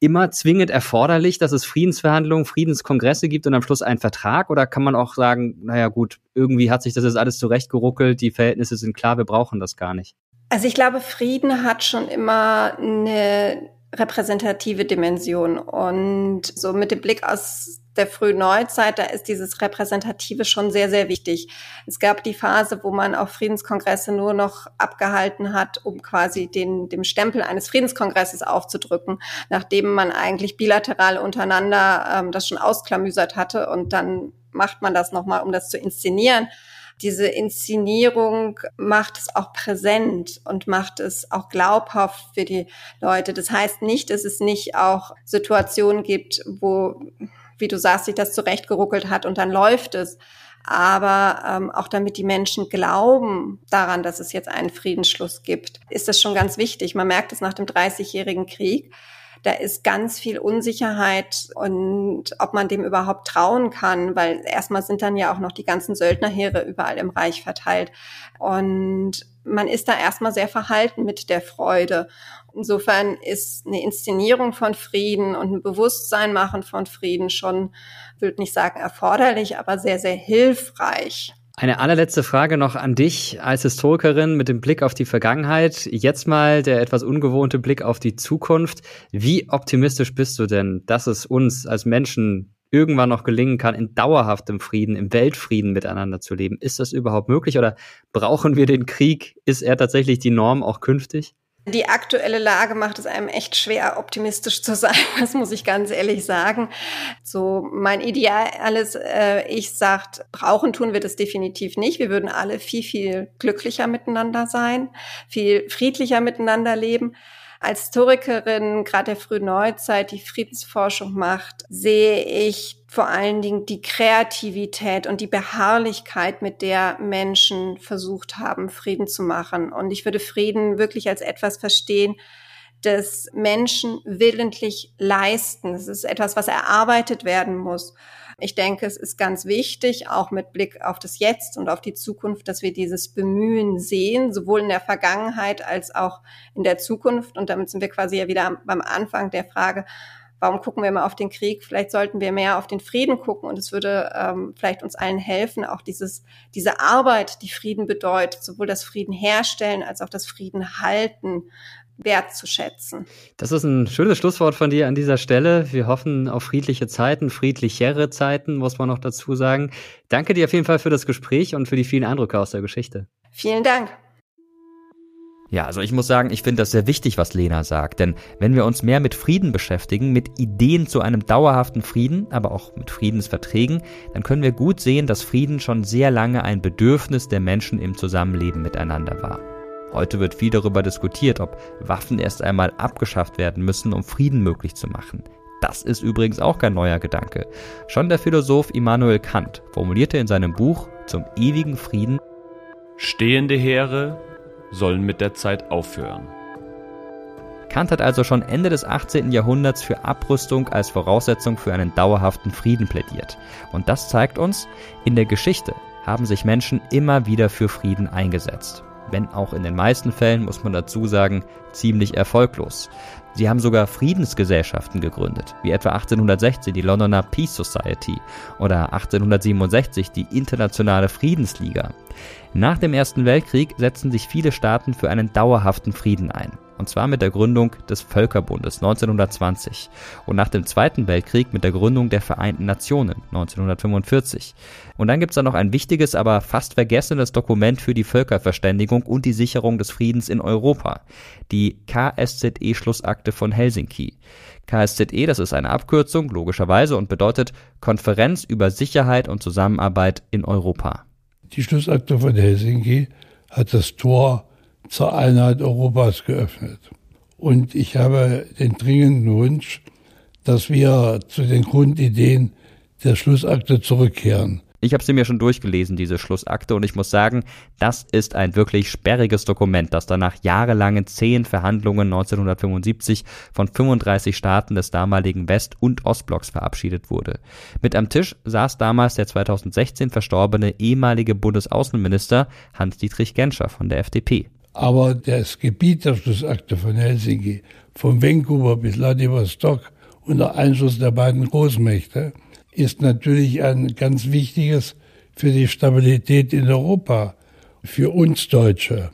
immer zwingend erforderlich, dass es Friedensverhandlungen, Friedenskongresse gibt und am Schluss einen Vertrag? Oder kann man auch sagen, naja gut, irgendwie hat sich das jetzt alles zurechtgeruckelt, die Verhältnisse sind klar, wir brauchen das gar nicht? Also ich glaube, Frieden hat schon immer eine repräsentative Dimension und so mit dem Blick aus der frühen Neuzeit, da ist dieses Repräsentative schon sehr, sehr wichtig. Es gab die Phase, wo man auch Friedenskongresse nur noch abgehalten hat, um quasi den, dem Stempel eines Friedenskongresses aufzudrücken, nachdem man eigentlich bilateral untereinander ähm, das schon ausklamüsert hatte und dann macht man das nochmal, um das zu inszenieren diese Inszenierung macht es auch präsent und macht es auch glaubhaft für die Leute. Das heißt nicht, dass es nicht auch Situationen gibt, wo wie du sagst, sich das zurechtgeruckelt hat und dann läuft es. Aber ähm, auch damit die Menschen glauben daran, dass es jetzt einen Friedensschluss gibt, ist das schon ganz wichtig. Man merkt es nach dem Dreißigjährigen Krieg. Da ist ganz viel Unsicherheit und ob man dem überhaupt trauen kann, weil erstmal sind dann ja auch noch die ganzen Söldnerheere überall im Reich verteilt. Und man ist da erstmal sehr verhalten mit der Freude. Insofern ist eine Inszenierung von Frieden und ein Bewusstsein machen von Frieden schon, würde nicht sagen erforderlich, aber sehr, sehr hilfreich. Eine allerletzte Frage noch an dich als Historikerin mit dem Blick auf die Vergangenheit. Jetzt mal der etwas ungewohnte Blick auf die Zukunft. Wie optimistisch bist du denn, dass es uns als Menschen irgendwann noch gelingen kann, in dauerhaftem Frieden, im Weltfrieden miteinander zu leben? Ist das überhaupt möglich oder brauchen wir den Krieg? Ist er tatsächlich die Norm auch künftig? Die aktuelle Lage macht es einem echt schwer, optimistisch zu sein. (laughs) Das muss ich ganz ehrlich sagen. So mein ideales äh, Ich sagt, brauchen tun wir das definitiv nicht. Wir würden alle viel, viel glücklicher miteinander sein, viel friedlicher miteinander leben als Historikerin gerade der frühen Neuzeit, die Friedensforschung macht, sehe ich vor allen Dingen die Kreativität und die Beharrlichkeit, mit der Menschen versucht haben, Frieden zu machen. Und ich würde Frieden wirklich als etwas verstehen, das Menschen willentlich leisten. Es ist etwas, was erarbeitet werden muss. Ich denke, es ist ganz wichtig, auch mit Blick auf das Jetzt und auf die Zukunft, dass wir dieses Bemühen sehen, sowohl in der Vergangenheit als auch in der Zukunft. Und damit sind wir quasi ja wieder beim Anfang der Frage, warum gucken wir immer auf den Krieg? Vielleicht sollten wir mehr auf den Frieden gucken und es würde ähm, vielleicht uns allen helfen, auch dieses, diese Arbeit, die Frieden bedeutet, sowohl das Frieden herstellen als auch das Frieden halten, wertzuschätzen. Das ist ein schönes Schlusswort von dir an dieser Stelle. Wir hoffen auf friedliche Zeiten, friedlichere Zeiten, muss man noch dazu sagen. Danke dir auf jeden Fall für das Gespräch und für die vielen Eindrücke aus der Geschichte. Vielen Dank. Ja, also ich muss sagen, ich finde das sehr wichtig, was Lena sagt, denn wenn wir uns mehr mit Frieden beschäftigen, mit Ideen zu einem dauerhaften Frieden, aber auch mit Friedensverträgen, dann können wir gut sehen, dass Frieden schon sehr lange ein Bedürfnis der Menschen im Zusammenleben miteinander war. Heute wird viel darüber diskutiert, ob Waffen erst einmal abgeschafft werden müssen, um Frieden möglich zu machen. Das ist übrigens auch kein neuer Gedanke. Schon der Philosoph Immanuel Kant formulierte in seinem Buch Zum ewigen Frieden Stehende Heere sollen mit der Zeit aufhören. Kant hat also schon Ende des 18. Jahrhunderts für Abrüstung als Voraussetzung für einen dauerhaften Frieden plädiert. Und das zeigt uns, in der Geschichte haben sich Menschen immer wieder für Frieden eingesetzt wenn auch in den meisten Fällen, muss man dazu sagen, ziemlich erfolglos. Sie haben sogar Friedensgesellschaften gegründet, wie etwa 1816 die Londoner Peace Society oder 1867 die Internationale Friedensliga. Nach dem Ersten Weltkrieg setzten sich viele Staaten für einen dauerhaften Frieden ein und zwar mit der Gründung des Völkerbundes 1920 und nach dem Zweiten Weltkrieg mit der Gründung der Vereinten Nationen 1945. Und dann gibt es da noch ein wichtiges, aber fast vergessenes Dokument für die Völkerverständigung und die Sicherung des Friedens in Europa, die KSZE-Schlussakte von Helsinki. KSZE, das ist eine Abkürzung, logischerweise, und bedeutet Konferenz über Sicherheit und Zusammenarbeit in Europa. Die Schlussakte von Helsinki hat das Tor zur Einheit Europas geöffnet. Und ich habe den dringenden Wunsch, dass wir zu den Grundideen der Schlussakte zurückkehren. Ich habe sie mir schon durchgelesen, diese Schlussakte, und ich muss sagen, das ist ein wirklich sperriges Dokument, das danach jahrelangen zehn Verhandlungen 1975 von 35 Staaten des damaligen West- und Ostblocks verabschiedet wurde. Mit am Tisch saß damals der 2016 verstorbene ehemalige Bundesaußenminister Hans-Dietrich Genscher von der FDP. Aber das Gebiet der Schlussakte von Helsinki, von Vancouver bis Vladivostok unter Einschluss der beiden Großmächte, ist natürlich ein ganz wichtiges für die Stabilität in Europa, für uns Deutsche.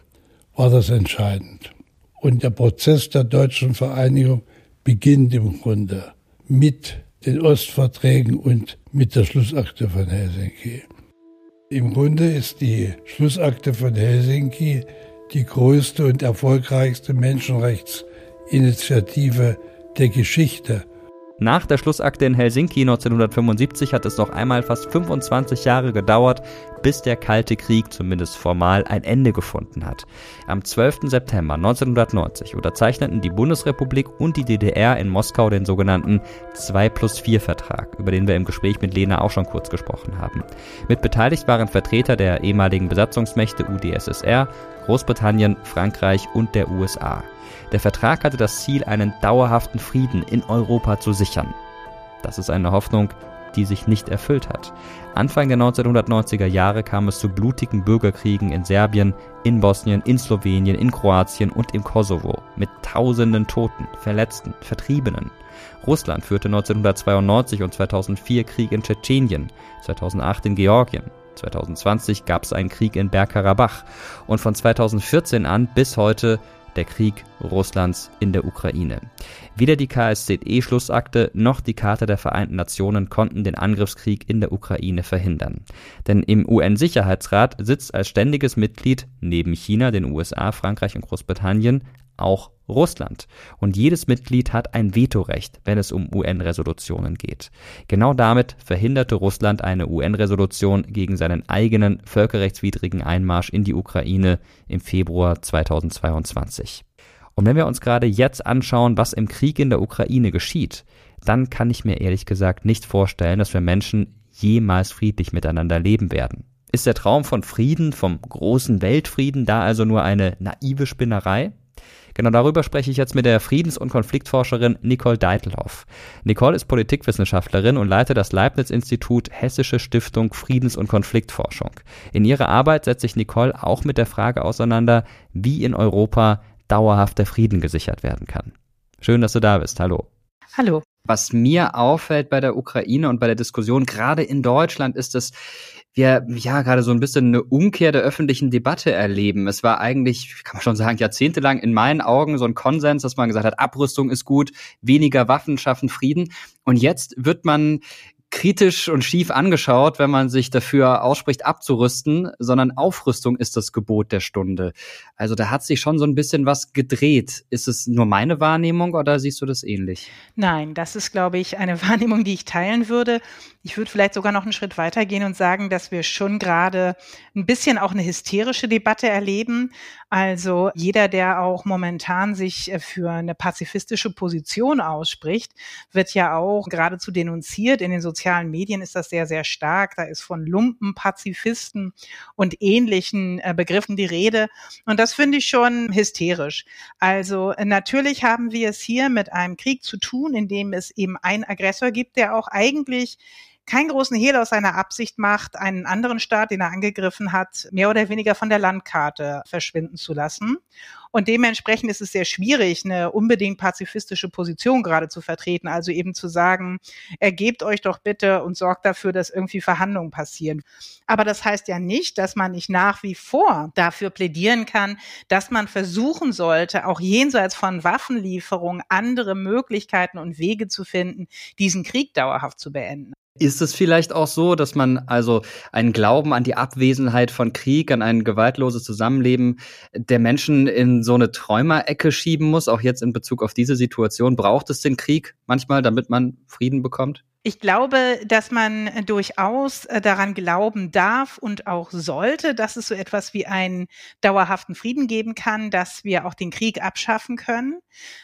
war das entscheidend. Und der Prozess der deutschen Vereinigung beginnt im Grunde mit den Ostverträgen und mit der Schlussakte von Helsinki. Im Grunde ist die Schlussakte von Helsinki die größte und erfolgreichste Menschenrechtsinitiative der Geschichte nach der Schlussakte in Helsinki 1975 hat es noch einmal fast 25 Jahre gedauert, bis der Kalte Krieg zumindest formal ein Ende gefunden hat. Am 12. September 1990 unterzeichneten die Bundesrepublik und die DDR in Moskau den sogenannten 2 plus 4 Vertrag, über den wir im Gespräch mit Lena auch schon kurz gesprochen haben. Mit beteiligt waren Vertreter der ehemaligen Besatzungsmächte UdSSR, Großbritannien, Frankreich und der USA. Der Vertrag hatte das Ziel, einen dauerhaften Frieden in Europa zu sichern. Das ist eine Hoffnung, die sich nicht erfüllt hat. Anfang der 1990er Jahre kam es zu blutigen Bürgerkriegen in Serbien, in Bosnien, in Slowenien, in Kroatien und im Kosovo mit tausenden Toten, Verletzten, Vertriebenen. Russland führte 1992 und 2004 Krieg in Tschetschenien, 2008 in Georgien. 2020 gab es einen Krieg in Bergkarabach und von 2014 an bis heute der Krieg Russlands in der Ukraine. Weder die KSZE-Schlussakte noch die Charta der Vereinten Nationen konnten den Angriffskrieg in der Ukraine verhindern. Denn im UN-Sicherheitsrat sitzt als ständiges Mitglied neben China, den USA, Frankreich und Großbritannien auch Russland. Und jedes Mitglied hat ein Vetorecht, wenn es um UN-Resolutionen geht. Genau damit verhinderte Russland eine UN-Resolution gegen seinen eigenen völkerrechtswidrigen Einmarsch in die Ukraine im Februar 2022. Und wenn wir uns gerade jetzt anschauen, was im Krieg in der Ukraine geschieht, dann kann ich mir ehrlich gesagt nicht vorstellen, dass wir Menschen jemals friedlich miteinander leben werden. Ist der Traum von Frieden, vom großen Weltfrieden da also nur eine naive Spinnerei? Genau darüber spreche ich jetzt mit der Friedens- und Konfliktforscherin Nicole Deitelhoff. Nicole ist Politikwissenschaftlerin und leitet das Leibniz-Institut Hessische Stiftung Friedens- und Konfliktforschung. In ihrer Arbeit setzt sich Nicole auch mit der Frage auseinander, wie in Europa dauerhafter Frieden gesichert werden kann. Schön, dass du da bist. Hallo. Hallo. Was mir auffällt bei der Ukraine und bei der Diskussion gerade in Deutschland ist, dass wir ja gerade so ein bisschen eine Umkehr der öffentlichen Debatte erleben. Es war eigentlich, kann man schon sagen, jahrzehntelang in meinen Augen so ein Konsens, dass man gesagt hat, Abrüstung ist gut, weniger Waffen schaffen Frieden. Und jetzt wird man kritisch und schief angeschaut, wenn man sich dafür ausspricht, abzurüsten, sondern Aufrüstung ist das Gebot der Stunde. Also da hat sich schon so ein bisschen was gedreht. Ist es nur meine Wahrnehmung oder siehst du das ähnlich? Nein, das ist, glaube ich, eine (laughs) Wahrnehmung, die ich teilen würde. Ich würde vielleicht sogar noch einen Schritt weitergehen und sagen, dass wir schon gerade ein bisschen auch eine hysterische Debatte erleben. Also jeder, der auch momentan sich äh, für eine pazifistische Position ausspricht, wird ja auch geradezu denunziert. In den sozialen Medien ist das sehr, sehr stark. Da ist von Lumpen, Pazifisten und ähnlichen äh, Begriffen die Rede. Und das finde ich schon hysterisch. Also äh, natürlich haben wir es hier mit einem Krieg zu tun, in dem es eben einen Aggressor gibt, der auch eigentlich keinen großen Hehl aus seiner Absicht macht, einen anderen Staat, den er angegriffen hat, mehr oder weniger von der Landkarte verschwinden zu lassen. Und dementsprechend ist es sehr schwierig, eine unbedingt pazifistische Position gerade zu vertreten. Also eben zu sagen, ergebt euch doch bitte und sorgt dafür, dass irgendwie Verhandlungen passieren. Aber das heißt ja nicht, dass man nicht nach wie vor dafür plädieren kann, dass man versuchen sollte, auch jenseits von Waffenlieferungen andere Möglichkeiten und Wege zu finden, diesen Krieg dauerhaft zu beenden. Ist es vielleicht auch so, dass man also einen Glauben an die Abwesenheit von Krieg, an ein gewaltloses Zusammenleben der Menschen in so eine Träumerecke schieben muss, auch jetzt in Bezug auf diese Situation? Braucht es den Krieg manchmal, damit man Frieden bekommt? Ich glaube, dass man durchaus äh, daran glauben darf und auch sollte, dass es so etwas wie einen dauerhaften Frieden geben kann, dass wir auch den Krieg abschaffen können.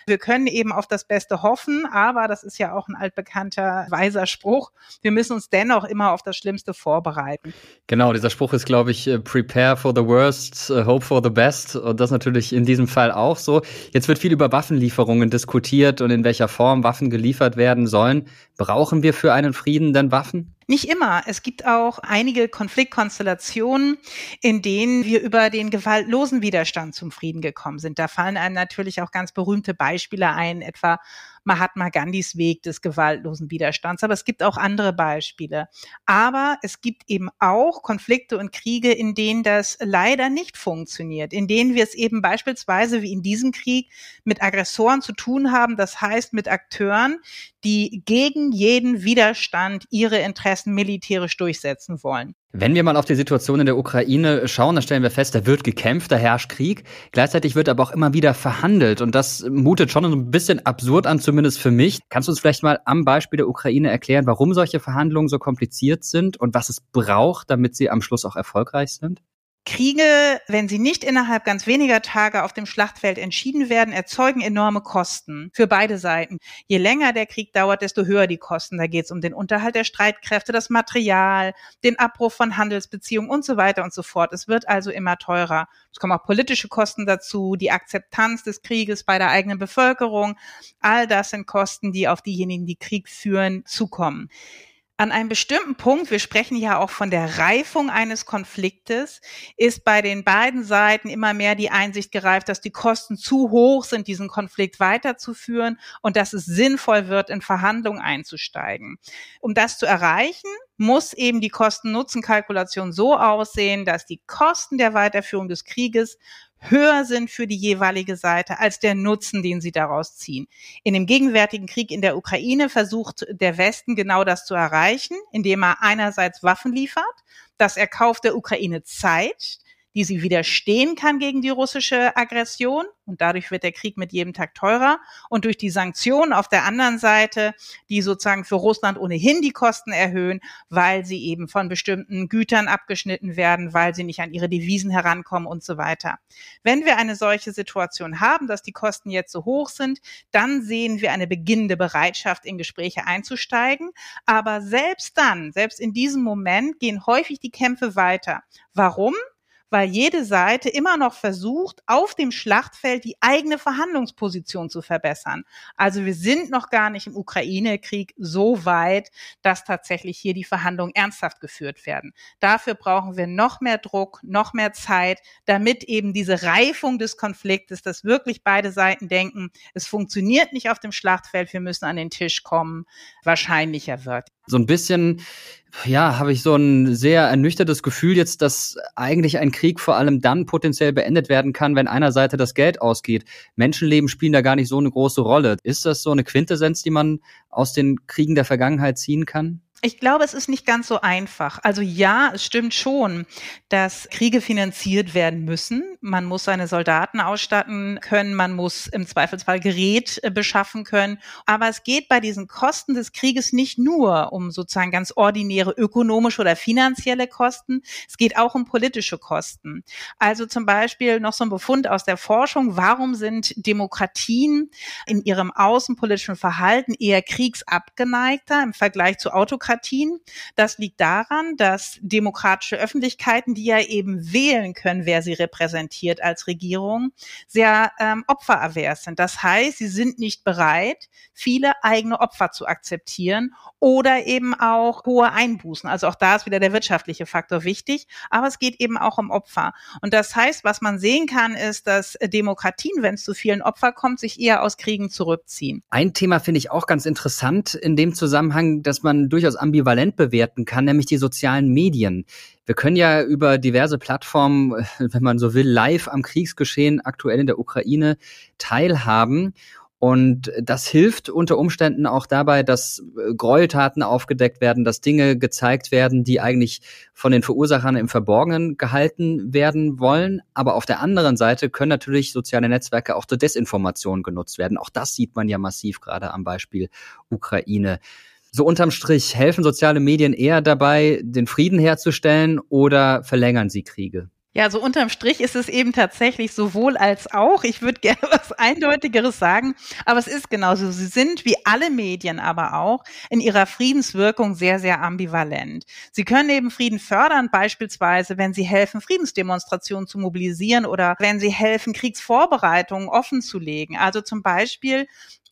Wir können eben auf das Beste hoffen, aber das ist ja auch ein altbekannter weiser Spruch. Wir müssen uns dennoch immer auf das Schlimmste vorbereiten. Genau, dieser Spruch ist, glaube ich, äh, prepare for the worst, äh, hope for the best. Und das natürlich in diesem Fall auch so. Jetzt wird viel über Waffenlieferungen diskutiert und in welcher Form Waffen geliefert werden sollen. Brauchen wir für einen Frieden denn Waffen? Nicht immer. Es gibt auch einige Konfliktkonstellationen, in denen wir über den gewaltlosen Widerstand zum Frieden gekommen sind. Da fallen einem natürlich auch ganz berühmte Beispiele ein, etwa Mahatma Gandhis Weg des gewaltlosen Widerstands. Aber es gibt auch andere Beispiele. Aber es gibt eben auch Konflikte und Kriege, in denen das leider nicht funktioniert, in denen wir es eben beispielsweise wie in diesem Krieg mit Aggressoren zu tun haben. Das heißt mit Akteuren, die gegen jeden Widerstand ihre Interessen militärisch durchsetzen wollen. Wenn wir mal auf die Situation in der Ukraine schauen, dann stellen wir fest, da wird gekämpft, da herrscht Krieg. Gleichzeitig wird aber auch immer wieder verhandelt. Und das mutet schon ein bisschen absurd an, zumindest für mich. Kannst du uns vielleicht mal am Beispiel der Ukraine erklären, warum solche Verhandlungen so kompliziert sind und was es braucht, damit sie am Schluss auch erfolgreich sind? Kriege, wenn sie nicht innerhalb ganz weniger Tage auf dem Schlachtfeld entschieden werden, erzeugen enorme Kosten für beide Seiten. Je länger der Krieg dauert, desto höher die Kosten. Da geht es um den Unterhalt der Streitkräfte, das Material, den Abbruch von Handelsbeziehungen und so weiter und so fort. Es wird also immer teurer. Es kommen auch politische Kosten dazu, die Akzeptanz des Krieges bei der eigenen Bevölkerung. All das sind Kosten, die auf diejenigen, die Krieg führen, zukommen. An einem bestimmten Punkt, wir sprechen ja auch von der Reifung eines Konfliktes, ist bei den beiden Seiten immer mehr die Einsicht gereift, dass die Kosten zu hoch sind, diesen Konflikt weiterzuführen und dass es sinnvoll wird, in Verhandlungen einzusteigen. Um das zu erreichen, muss eben die Kosten-Nutzen-Kalkulation so aussehen, dass die Kosten der Weiterführung des Krieges höher sind für die jeweilige Seite als der Nutzen, den sie daraus ziehen. In dem gegenwärtigen Krieg in der Ukraine versucht der Westen genau das zu erreichen, indem er einerseits Waffen liefert, dass er kauft der Ukraine Zeit, die sie widerstehen kann gegen die russische Aggression. Und dadurch wird der Krieg mit jedem Tag teurer. Und durch die Sanktionen auf der anderen Seite, die sozusagen für Russland ohnehin die Kosten erhöhen, weil sie eben von bestimmten Gütern abgeschnitten werden, weil sie nicht an ihre Devisen herankommen und so weiter. Wenn wir eine solche Situation haben, dass die Kosten jetzt so hoch sind, dann sehen wir eine beginnende Bereitschaft, in Gespräche einzusteigen. Aber selbst dann, selbst in diesem Moment gehen häufig die Kämpfe weiter. Warum? Weil jede Seite immer noch versucht, auf dem Schlachtfeld die eigene Verhandlungsposition zu verbessern. Also wir sind noch gar nicht im Ukraine-Krieg so weit, dass tatsächlich hier die Verhandlungen ernsthaft geführt werden. Dafür brauchen wir noch mehr Druck, noch mehr Zeit, damit eben diese Reifung des Konfliktes, dass wirklich beide Seiten denken, es funktioniert nicht auf dem Schlachtfeld, wir müssen an den Tisch kommen, wahrscheinlicher wird. So ein bisschen ja, habe ich so ein sehr ernüchtertes Gefühl jetzt, dass eigentlich ein Krieg vor allem dann potenziell beendet werden kann, wenn einer Seite das Geld ausgeht. Menschenleben spielen da gar nicht so eine große Rolle. Ist das so eine Quintessenz, die man aus den Kriegen der Vergangenheit ziehen kann? Ich glaube, es ist nicht ganz so einfach. Also ja, es stimmt schon, dass Kriege finanziert werden müssen. Man muss seine Soldaten ausstatten können, man muss im Zweifelsfall Gerät äh, beschaffen können. Aber es geht bei diesen Kosten des Krieges nicht nur um sozusagen ganz ordinäre ökonomische oder finanzielle Kosten. Es geht auch um politische Kosten. Also zum Beispiel noch so ein Befund aus der Forschung. Warum sind Demokratien in ihrem außenpolitischen Verhalten eher kriegsabgeneigter im Vergleich zu Autokratien? Demokratien. Das liegt daran, dass demokratische Öffentlichkeiten, die ja eben wählen können, wer sie repräsentiert als Regierung, sehr ähm, opferavers sind. Das heißt, sie sind nicht bereit, viele eigene Opfer zu akzeptieren oder eben auch hohe Einbußen. Also auch da ist wieder der wirtschaftliche Faktor wichtig, aber es geht eben auch um Opfer. Und das heißt, was man sehen kann, ist, dass Demokratien, wenn es zu vielen Opfer kommt, sich eher aus Kriegen zurückziehen. Ein Thema finde ich auch ganz interessant in dem Zusammenhang, dass man durchaus ambivalent bewerten kann, nämlich die sozialen Medien. Wir können ja über diverse Plattformen, (laughs) wenn man so will, live am Kriegsgeschehen aktuell in der Ukraine teilhaben. Und das hilft unter Umständen auch dabei, dass äh, Gräueltaten aufgedeckt werden, dass Dinge gezeigt werden, die eigentlich von den Verursachern im Verborgenen gehalten werden wollen. Aber auf der anderen Seite können natürlich soziale Netzwerke auch zur Desinformation genutzt werden. Auch das sieht man ja massiv gerade am Beispiel Ukraine. So unterm Strich, helfen soziale Medien eher dabei, den Frieden herzustellen oder verlängern sie Kriege? Ja, so unterm Strich ist es eben tatsächlich sowohl als auch. Ich würde (laughs) gerne was Eindeutigeres sagen, aber es ist genauso. Sie sind wie alle Medien aber auch in ihrer Friedenswirkung sehr, sehr ambivalent. Sie können eben Frieden fördern, beispielsweise, wenn sie helfen, Friedensdemonstrationen zu mobilisieren oder wenn sie helfen, Kriegsvorbereitungen offenzulegen. Also zum Beispiel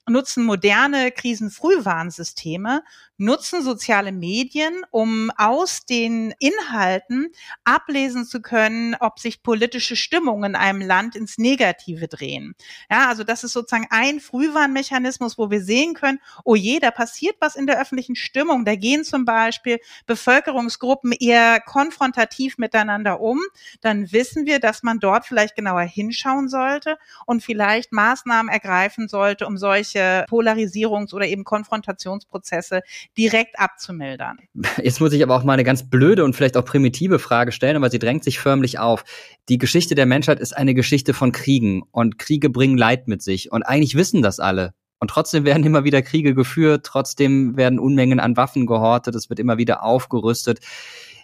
nutzen moderne Krisenfrühwarnsysteme nutzen soziale Medien, um aus den Inhalten ablesen zu können, ob sich politische Stimmungen in einem Land ins Negative drehen. Ja, also das ist sozusagen ein Frühwarnmechanismus, wo wir sehen können, oh je, da passiert was in der öffentlichen Stimmung. Da gehen zum Beispiel Bevölkerungsgruppen eher konfrontativ miteinander um. Dann wissen wir, dass man dort vielleicht genauer hinschauen sollte und vielleicht Maßnahmen ergreifen sollte, um solche Polarisierungs- oder eben Konfrontationsprozesse direkt abzumildern. Jetzt muss ich aber auch mal eine ganz blöde und vielleicht auch primitive Frage stellen, aber sie drängt sich förmlich auf. Die Geschichte der Menschheit ist eine Geschichte von Kriegen und Kriege bringen Leid mit sich und eigentlich wissen das alle. Und trotzdem werden immer wieder Kriege geführt, trotzdem werden Unmengen an Waffen gehortet, es wird immer wieder aufgerüstet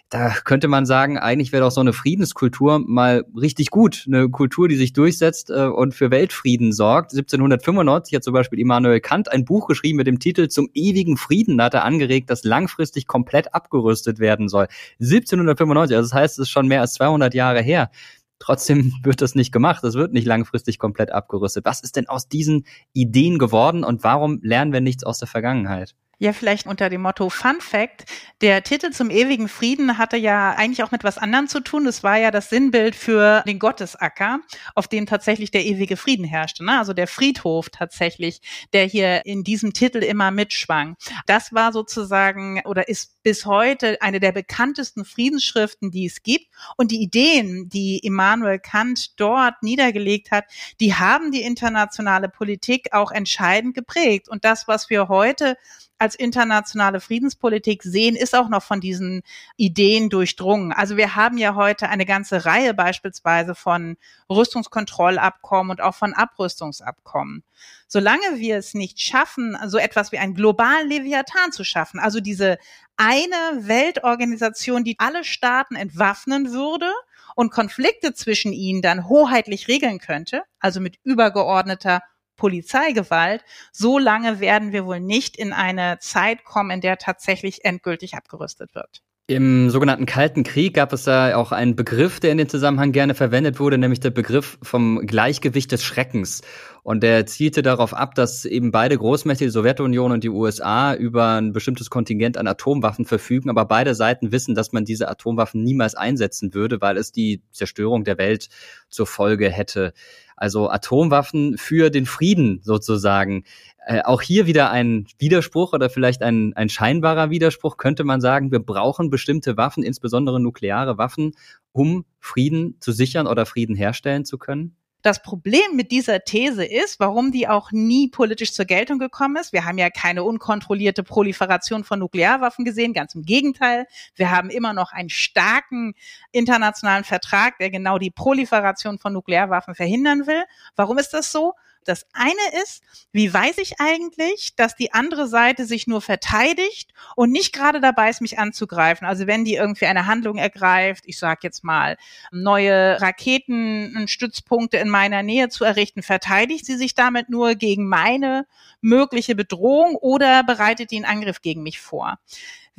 da könnte man sagen, eigentlich wäre doch so eine Friedenskultur mal richtig gut. Eine Kultur, die sich durchsetzt äh, und für Weltfrieden sorgt. 1795 hat zum Beispiel Immanuel Kant ein Buch geschrieben mit dem Titel Zum ewigen Frieden. Da hat er angeregt, dass langfristig komplett abgerüstet werden soll. 1795, also das heißt, es ist schon mehr als 200 Jahre her. Trotzdem (laughs) wird das nicht gemacht. Es wird nicht langfristig komplett abgerüstet. Was ist denn aus diesen Ideen geworden und warum lernen wir nichts aus der Vergangenheit? Ja, vielleicht unter dem Motto Fun Fact. Der Titel zum ewigen Frieden hatte ja eigentlich auch mit was anderem zu tun. Das war ja das Sinnbild für den Gottesacker, auf dem tatsächlich der ewige Frieden herrschte. Ne? Also der Friedhof tatsächlich, der hier in diesem Titel immer mitschwang. Das war sozusagen oder ist bis heute eine der bekanntesten Friedensschriften, die es gibt. Und die Ideen, die Immanuel Kant dort niedergelegt hat, die haben die internationale Politik auch entscheidend geprägt. Und das, was wir heute als internationale Friedenspolitik sehen, ist auch noch von diesen Ideen durchdrungen. Also wir haben ja heute eine ganze Reihe beispielsweise von Rüstungskontrollabkommen und auch von Abrüstungsabkommen. Solange wir es nicht schaffen, so etwas wie einen globalen Leviathan zu schaffen, also diese eine Weltorganisation, die alle Staaten entwaffnen würde und Konflikte zwischen ihnen dann hoheitlich regeln könnte, also mit übergeordneter Polizeigewalt, so lange werden wir wohl nicht in eine Zeit kommen, in der tatsächlich endgültig abgerüstet wird. Im sogenannten Kalten Krieg gab es da auch einen Begriff, der in dem Zusammenhang gerne verwendet wurde, nämlich der Begriff vom Gleichgewicht des Schreckens. Und der zielte darauf ab, dass eben beide Großmächte, die Sowjetunion und die USA, über ein bestimmtes Kontingent an Atomwaffen verfügen, aber beide Seiten wissen, dass man diese Atomwaffen niemals einsetzen würde, weil es die Zerstörung der Welt zur Folge hätte. Also Atomwaffen für den Frieden sozusagen. Äh, auch hier wieder ein Widerspruch oder vielleicht ein, ein scheinbarer Widerspruch, könnte man sagen, wir brauchen bestimmte Waffen, insbesondere nukleare Waffen, um Frieden zu sichern oder Frieden herstellen zu können? Das Problem mit dieser These ist, warum die auch nie politisch zur Geltung gekommen ist. Wir haben ja keine unkontrollierte Proliferation von Nuklearwaffen gesehen, ganz im Gegenteil. Wir haben immer noch einen starken internationalen Vertrag, der genau die Proliferation von Nuklearwaffen verhindern will. Warum ist das so? Das eine ist, wie weiß ich eigentlich, dass die andere Seite sich nur verteidigt und nicht gerade dabei ist, mich anzugreifen. Also wenn die irgendwie eine Handlung ergreift, ich sage jetzt mal, neue Raketenstützpunkte in meiner Nähe zu errichten, verteidigt sie sich damit nur gegen meine mögliche Bedrohung oder bereitet die einen Angriff gegen mich vor.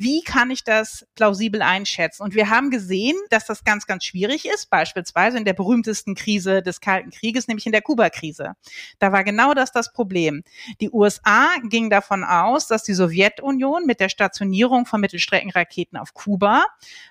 Wie kann ich das plausibel einschätzen? Und wir haben gesehen, dass das ganz, ganz schwierig ist, beispielsweise in der berühmtesten Krise des Kalten Krieges, nämlich in der Kuba-Krise. Da war genau das das Problem. Die USA gingen davon aus, dass die Sowjetunion mit der Stationierung von Mittelstreckenraketen auf Kuba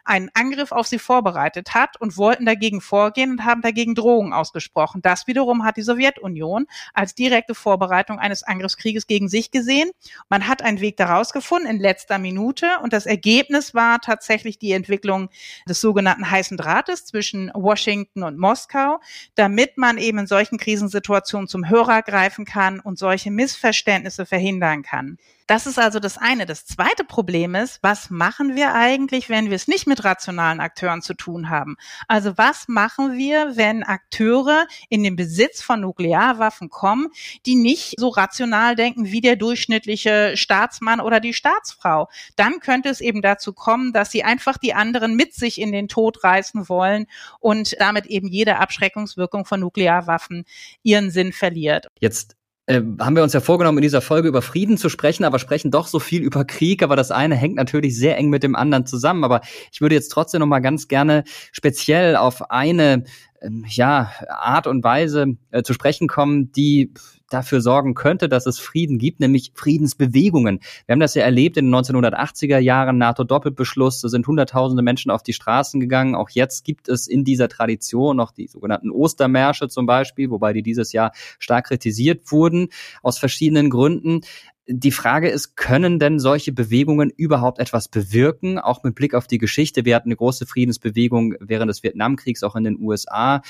einen Angriff auf sie vorbereitet hat und wollten dagegen vorgehen und haben dagegen Drohungen ausgesprochen. Das wiederum hat die Sowjetunion als direkte Vorbereitung eines Angriffskrieges gegen sich gesehen. Man hat einen Weg daraus gefunden in letzter Minute und das Ergebnis war tatsächlich die Entwicklung des sogenannten heißen Drahtes zwischen Washington und Moskau, damit man eben in solchen Krisensituationen zum Hörer greifen kann und solche Missverständnisse verhindern kann. Das ist also das eine. Das zweite Problem ist, was machen wir eigentlich, wenn wir es nicht mit rationalen Akteuren zu tun haben? Also was machen wir, wenn Akteure in den Besitz von Nuklearwaffen kommen, die nicht so rational denken wie der durchschnittliche Staatsmann oder die Staatsfrau? Dann könnte es eben dazu kommen, dass sie einfach die anderen mit sich in den Tod reißen wollen und damit eben jede Abschreckungswirkung von Nuklearwaffen ihren Sinn verliert. Jetzt äh, haben wir uns ja vorgenommen, in dieser Folge über Frieden zu sprechen, aber sprechen doch so viel über Krieg. Aber das eine hängt natürlich sehr eng mit dem anderen zusammen. Aber ich würde jetzt trotzdem noch mal ganz gerne speziell auf eine ähm, ja, Art und Weise äh, zu sprechen kommen, die dafür sorgen könnte, dass es Frieden gibt, nämlich Friedensbewegungen. Wir haben das ja erlebt in den 1980er Jahren, NATO-Doppelbeschluss, da sind Hunderttausende Menschen auf die Straßen gegangen. Auch jetzt gibt es in dieser Tradition noch die sogenannten Ostermärsche zum Beispiel, wobei die dieses Jahr stark kritisiert wurden, aus verschiedenen Gründen. Die Frage ist, können denn solche Bewegungen überhaupt etwas bewirken? Auch mit Blick auf die Geschichte. Wir hatten eine große Friedensbewegung während des Vietnamkriegs auch in den USA.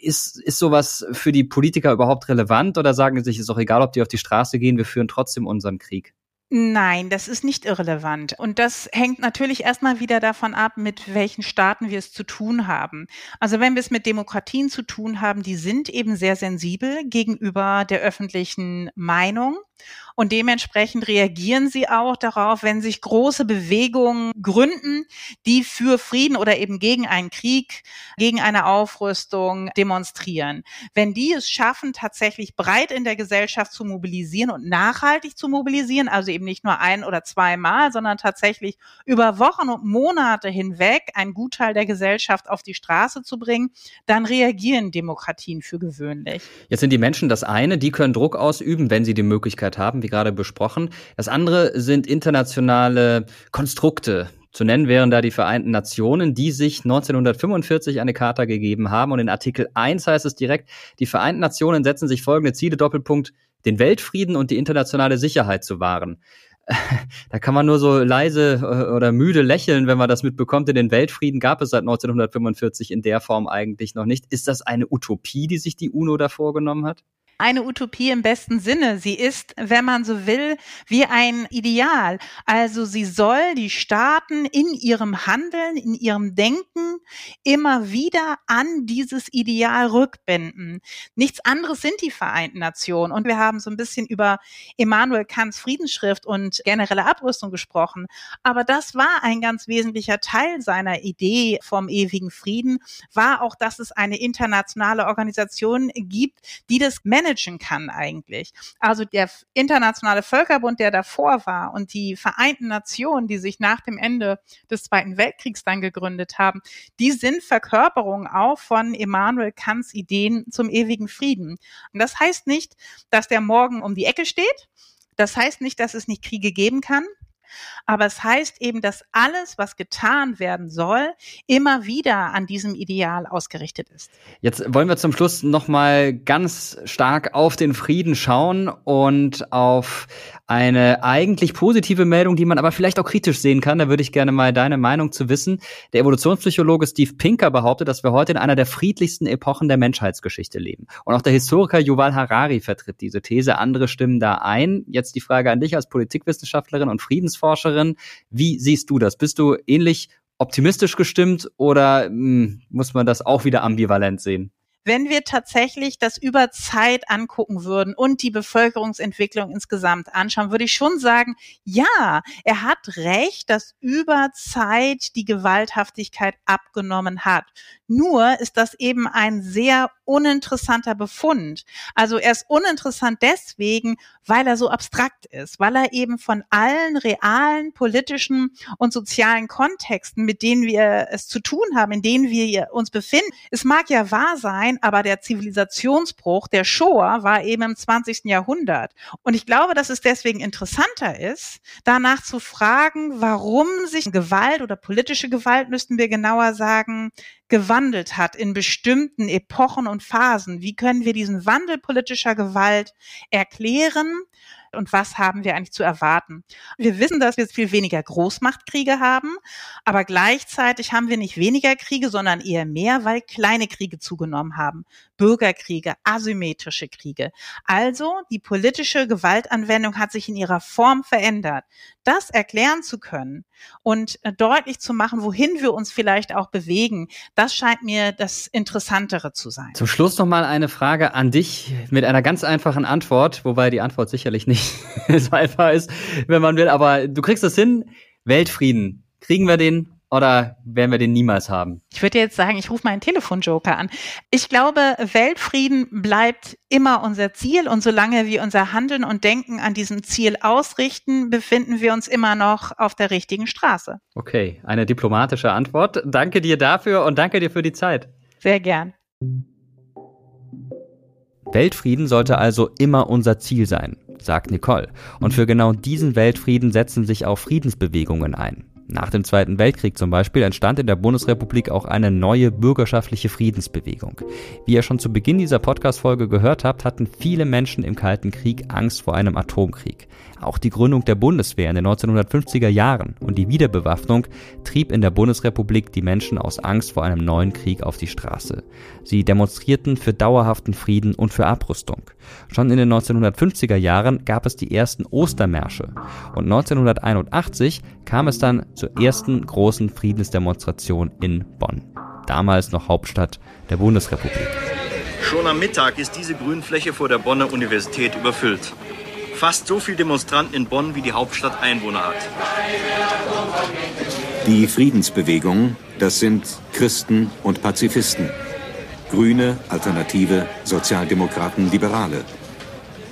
Ist, ist sowas für die Politiker überhaupt relevant oder sagen sie sich, ist auch egal, ob die auf die Straße gehen, wir führen trotzdem unseren Krieg? Nein, das ist nicht irrelevant. Und das hängt natürlich erstmal wieder davon ab, mit welchen Staaten wir es zu tun haben. Also wenn wir es mit Demokratien zu tun haben, die sind eben sehr sensibel gegenüber der öffentlichen Meinung. Und dementsprechend reagieren sie auch darauf, wenn sich große Bewegungen gründen, die für Frieden oder eben gegen einen Krieg, gegen eine Aufrüstung demonstrieren. Wenn die es schaffen, tatsächlich breit in der Gesellschaft zu mobilisieren und nachhaltig zu mobilisieren, also eben nicht nur ein oder zweimal, sondern tatsächlich über Wochen und Monate hinweg einen Gutteil der Gesellschaft auf die Straße zu bringen, dann reagieren Demokratien für gewöhnlich. Jetzt sind die Menschen das eine, die können Druck ausüben, wenn sie die Möglichkeit haben, wie gerade besprochen. Das andere sind internationale Konstrukte. Zu nennen wären da die Vereinten Nationen, die sich 1945 eine Charta gegeben haben. Und in Artikel 1 heißt es direkt, die Vereinten Nationen setzen sich folgende Ziele, Doppelpunkt, den Weltfrieden und die internationale Sicherheit zu wahren. (laughs) Da kann man nur so leise äh, oder müde lächeln, wenn man das mitbekommt. Denn den Weltfrieden gab es seit 1945 in der Form eigentlich noch nicht. Ist das eine Utopie, die sich die UNO da vorgenommen hat? Eine Utopie im besten Sinne. Sie ist, wenn man so will, wie ein Ideal. Also sie soll die Staaten in ihrem Handeln, in ihrem Denken immer wieder an dieses Ideal rückbinden. Nichts anderes sind die Vereinten Nationen. Und wir haben so ein bisschen über Immanuel Kants Friedensschrift und generelle Abrüstung gesprochen. Aber das war ein ganz wesentlicher Teil seiner Idee vom ewigen Frieden, war auch, dass es eine internationale Organisation gibt, die das managen managen kann eigentlich. Also der internationale Völkerbund, der davor war und die Vereinten Nationen, die sich nach dem Ende des Zweiten Weltkriegs dann gegründet haben, die sind Verkörperungen auch von Immanuel Kants Ideen zum ewigen Frieden. Und das heißt nicht, dass der morgen um die Ecke steht. Das heißt nicht, dass es nicht Kriege geben kann. Aber es heißt eben, dass alles, was getan werden soll, immer wieder an diesem Ideal ausgerichtet ist. Jetzt wollen wir zum Schluss nochmal ganz stark auf den Frieden schauen und auf eine eigentlich positive Meldung, die man aber vielleicht auch kritisch sehen kann. Da würde ich gerne mal deine Meinung zu wissen. Der Evolutionspsychologe Steve Pinker behauptet, dass wir heute in einer der friedlichsten Epochen der Menschheitsgeschichte leben. Und auch der Historiker Yuval Harari vertritt diese These. Andere stimmen da ein. Jetzt die Frage an dich als Politikwissenschaftlerin und Friedensforscherin. Wie siehst du das? Bist du ähnlich optimistisch gestimmt oder mh, hm, muss man das auch wieder ambivalent sehen? wenn wir tatsächlich das über Zeit angucken würden und die Bevölkerungsentwicklung insgesamt anschauen, würde ich schon sagen, ja, er hat recht, dass über Zeit die Gewalthaftigkeit abgenommen hat. Nur ist das eben ein sehr uninteressanter Befund. Also er ist uninteressant deswegen, weil er so abstrakt ist, weil er eben von allen realen politischen und sozialen Kontexten, mit denen wir es zu tun haben, in denen wir uns befinden, es mag ja wahr sein, aber der Zivilisationsbruch, der Shoah, war eben im 20. Jahrhundert. Und ich glaube, dass es deswegen interessanter ist, danach zu fragen, warum sich Gewalt oder politische Gewalt, müssten wir genauer sagen, gewandelt hat in bestimmten Epochen und Phasen. Wie können wir diesen Wandel politischer Gewalt erklären? und was haben wir eigentlich zu erwarten. Wir wissen, dass wir viel weniger Großmachtkriege haben, aber gleichzeitig haben wir nicht weniger Kriege, sondern eher mehr, weil kleine Kriege zugenommen haben. Bürgerkriege, asymmetrische Kriege. Also die politische Gewaltanwendung hat sich in ihrer Form verändert. Das erklären zu können und äh, deutlich zu machen, wohin wir uns vielleicht auch bewegen, das scheint mir das Interessantere zu sein. Zum Schluss noch mal eine Frage an dich mit einer ganz einfachen Antwort, wobei die Antwort sicherlich nicht (laughs) so einfach ist, wenn man will. Aber du kriegst das hin. Weltfrieden. Kriegen wir den oder werden wir den niemals haben? Ich würde jetzt sagen, ich rufe meinen Telefonjoker an. Ich glaube, Weltfrieden bleibt immer unser Ziel und solange wir unser Handeln und Denken an diesem Ziel ausrichten, befinden wir uns immer noch auf der richtigen Straße. Okay, eine diplomatische Antwort. Danke dir dafür und danke dir für die Zeit. Sehr gern. Weltfrieden sollte also immer unser Ziel sein, sagt Nicole. Und für genau diesen Weltfrieden setzen sich auch Friedensbewegungen ein. Nach dem Zweiten Weltkrieg zum Beispiel entstand in der Bundesrepublik auch eine neue bürgerschaftliche Friedensbewegung. Wie ihr schon zu Beginn dieser Podcast-Folge gehört habt, hatten viele Menschen im Kalten Krieg Angst vor einem Atomkrieg. Auch die Gründung der Bundeswehr in den 1950er Jahren und die Wiederbewaffnung trieb in der Bundesrepublik die Menschen aus Angst vor einem neuen Krieg auf die Straße. Sie demonstrierten für dauerhaften Frieden und für Abrüstung. Schon in den 1950er Jahren gab es die ersten Ostermärsche und 1981 kam es dann zur ersten großen Friedensdemonstration in Bonn, damals noch Hauptstadt der Bundesrepublik. Schon am Mittag ist diese Grünfläche vor der Bonner Universität überfüllt. Fast so viele Demonstranten in Bonn, wie die Hauptstadt Einwohner hat. Die Friedensbewegung, das sind Christen und Pazifisten. Grüne, Alternative, Sozialdemokraten, Liberale.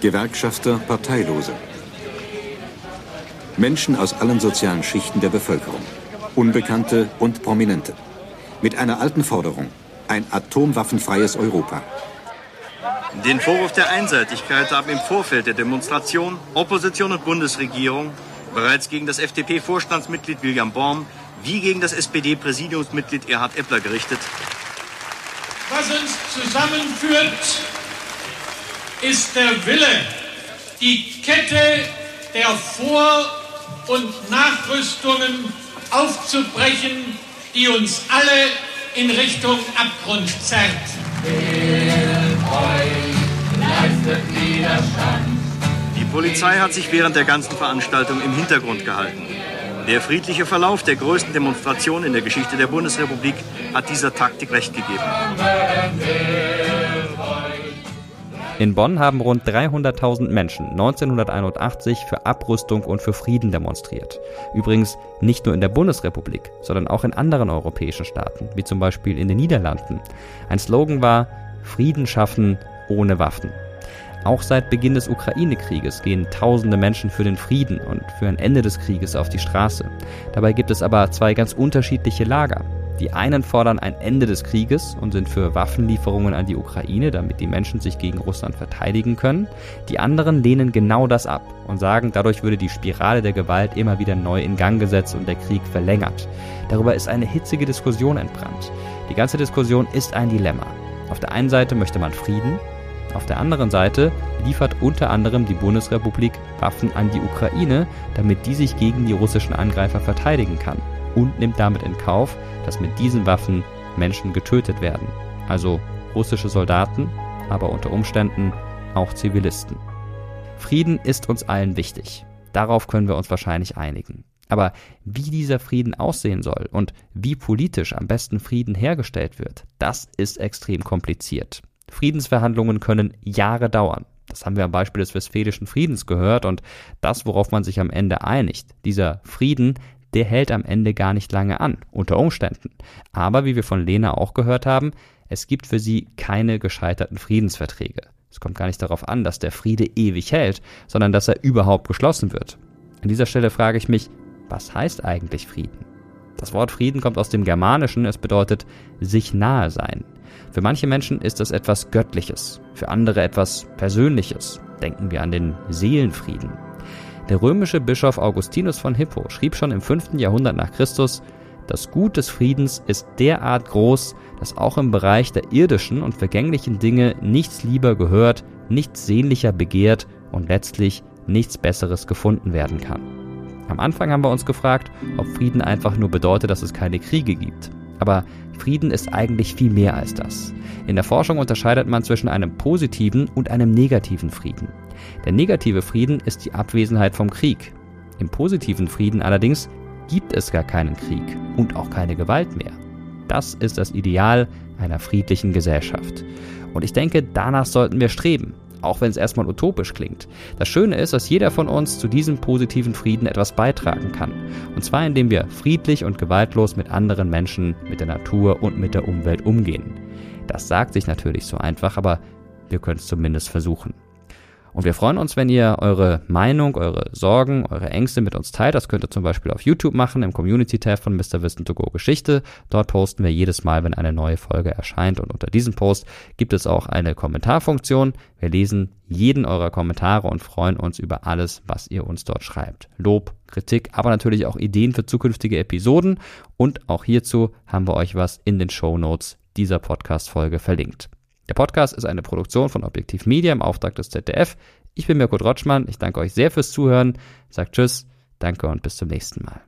Gewerkschafter, Parteilose. Menschen aus allen sozialen Schichten der Bevölkerung. Unbekannte und Prominente. Mit einer alten Forderung. Ein atomwaffenfreies Europa. Den Vorwurf der Einseitigkeit haben im Vorfeld der Demonstration Opposition und Bundesregierung bereits gegen das FDP-Vorstandsmitglied William Borm wie gegen das SPD-Präsidiumsmitglied Erhard Eppler gerichtet. Was uns zusammenführt, ist der Wille, die Kette der Vor- und Nachrüstungen aufzubrechen, die uns alle in Richtung Abgrund zerrt. Die Polizei hat sich während der ganzen Veranstaltung im Hintergrund gehalten. Der friedliche Verlauf der größten Demonstration in der Geschichte der Bundesrepublik hat dieser Taktik recht gegeben. In Bonn haben rund 300.000 Menschen 1981 für Abrüstung und für Frieden demonstriert. Übrigens nicht nur in der Bundesrepublik, sondern auch in anderen europäischen Staaten, wie zum Beispiel in den Niederlanden. Ein Slogan war Frieden schaffen ohne Waffen. Auch seit Beginn des Ukraine-Krieges gehen tausende Menschen für den Frieden und für ein Ende des Krieges auf die Straße. Dabei gibt es aber zwei ganz unterschiedliche Lager. Die einen fordern ein Ende des Krieges und sind für Waffenlieferungen an die Ukraine, damit die Menschen sich gegen Russland verteidigen können. Die anderen lehnen genau das ab und sagen, dadurch würde die Spirale der Gewalt immer wieder neu in Gang gesetzt und der Krieg verlängert. Darüber ist eine hitzige Diskussion entbrannt. Die ganze Diskussion ist ein Dilemma. Auf der einen Seite möchte man Frieden, auf der anderen Seite liefert unter anderem die Bundesrepublik Waffen an die Ukraine, damit die sich gegen die russischen Angreifer verteidigen kann und nimmt damit in Kauf, dass mit diesen Waffen Menschen getötet werden. Also russische Soldaten, aber unter Umständen auch Zivilisten. Frieden ist uns allen wichtig. Darauf können wir uns wahrscheinlich einigen. Aber wie dieser Frieden aussehen soll und wie politisch am besten Frieden hergestellt wird, das ist extrem kompliziert. Friedensverhandlungen können Jahre dauern. Das haben wir am Beispiel des Westfälischen Friedens gehört und das, worauf man sich am Ende einigt, dieser Frieden, der hält am Ende gar nicht lange an, unter Umständen. Aber wie wir von Lena auch gehört haben, es gibt für sie keine gescheiterten Friedensverträge. Es kommt gar nicht darauf an, dass der Friede ewig hält, sondern dass er überhaupt geschlossen wird. An dieser Stelle frage ich mich, was heißt eigentlich Frieden? Das Wort Frieden kommt aus dem Germanischen, es bedeutet sich nahe sein. Für manche Menschen ist das etwas Göttliches, für andere etwas Persönliches. Denken wir an den Seelenfrieden. Der römische Bischof Augustinus von Hippo schrieb schon im 5. Jahrhundert nach Christus, das Gut des Friedens ist derart groß, dass auch im Bereich der irdischen und vergänglichen Dinge nichts lieber gehört, nichts sehnlicher begehrt und letztlich nichts Besseres gefunden werden kann. Am Anfang haben wir uns gefragt, ob Frieden einfach nur bedeutet, dass es keine Kriege gibt. Aber Frieden ist eigentlich viel mehr als das. In der Forschung unterscheidet man zwischen einem positiven und einem negativen Frieden. Der negative Frieden ist die Abwesenheit vom Krieg. Im positiven Frieden allerdings gibt es gar keinen Krieg und auch keine Gewalt mehr. Das ist das Ideal einer friedlichen Gesellschaft. Und ich denke, danach sollten wir streben, auch wenn es erstmal utopisch klingt. Das Schöne ist, dass jeder von uns zu diesem positiven Frieden etwas beitragen kann. Und zwar indem wir friedlich und gewaltlos mit anderen Menschen, mit der Natur und mit der Umwelt umgehen. Das sagt sich natürlich so einfach, aber wir können es zumindest versuchen. Und wir freuen uns, wenn ihr eure Meinung, eure Sorgen, eure Ängste mit uns teilt. Das könnt ihr zum Beispiel auf YouTube machen, im Community-Tab von Mr. Wissen to Go Geschichte. Dort posten wir jedes Mal, wenn eine neue Folge erscheint. Und unter diesem Post gibt es auch eine Kommentarfunktion. Wir lesen jeden eurer Kommentare und freuen uns über alles, was ihr uns dort schreibt. Lob, Kritik, aber natürlich auch Ideen für zukünftige Episoden. Und auch hierzu haben wir euch was in den Show Notes dieser Podcast-Folge verlinkt. Der Podcast ist eine Produktion von Objektiv Media im Auftrag des ZDF. Ich bin Mirko Drotschmann. Ich danke euch sehr fürs Zuhören. Sagt Tschüss, danke und bis zum nächsten Mal.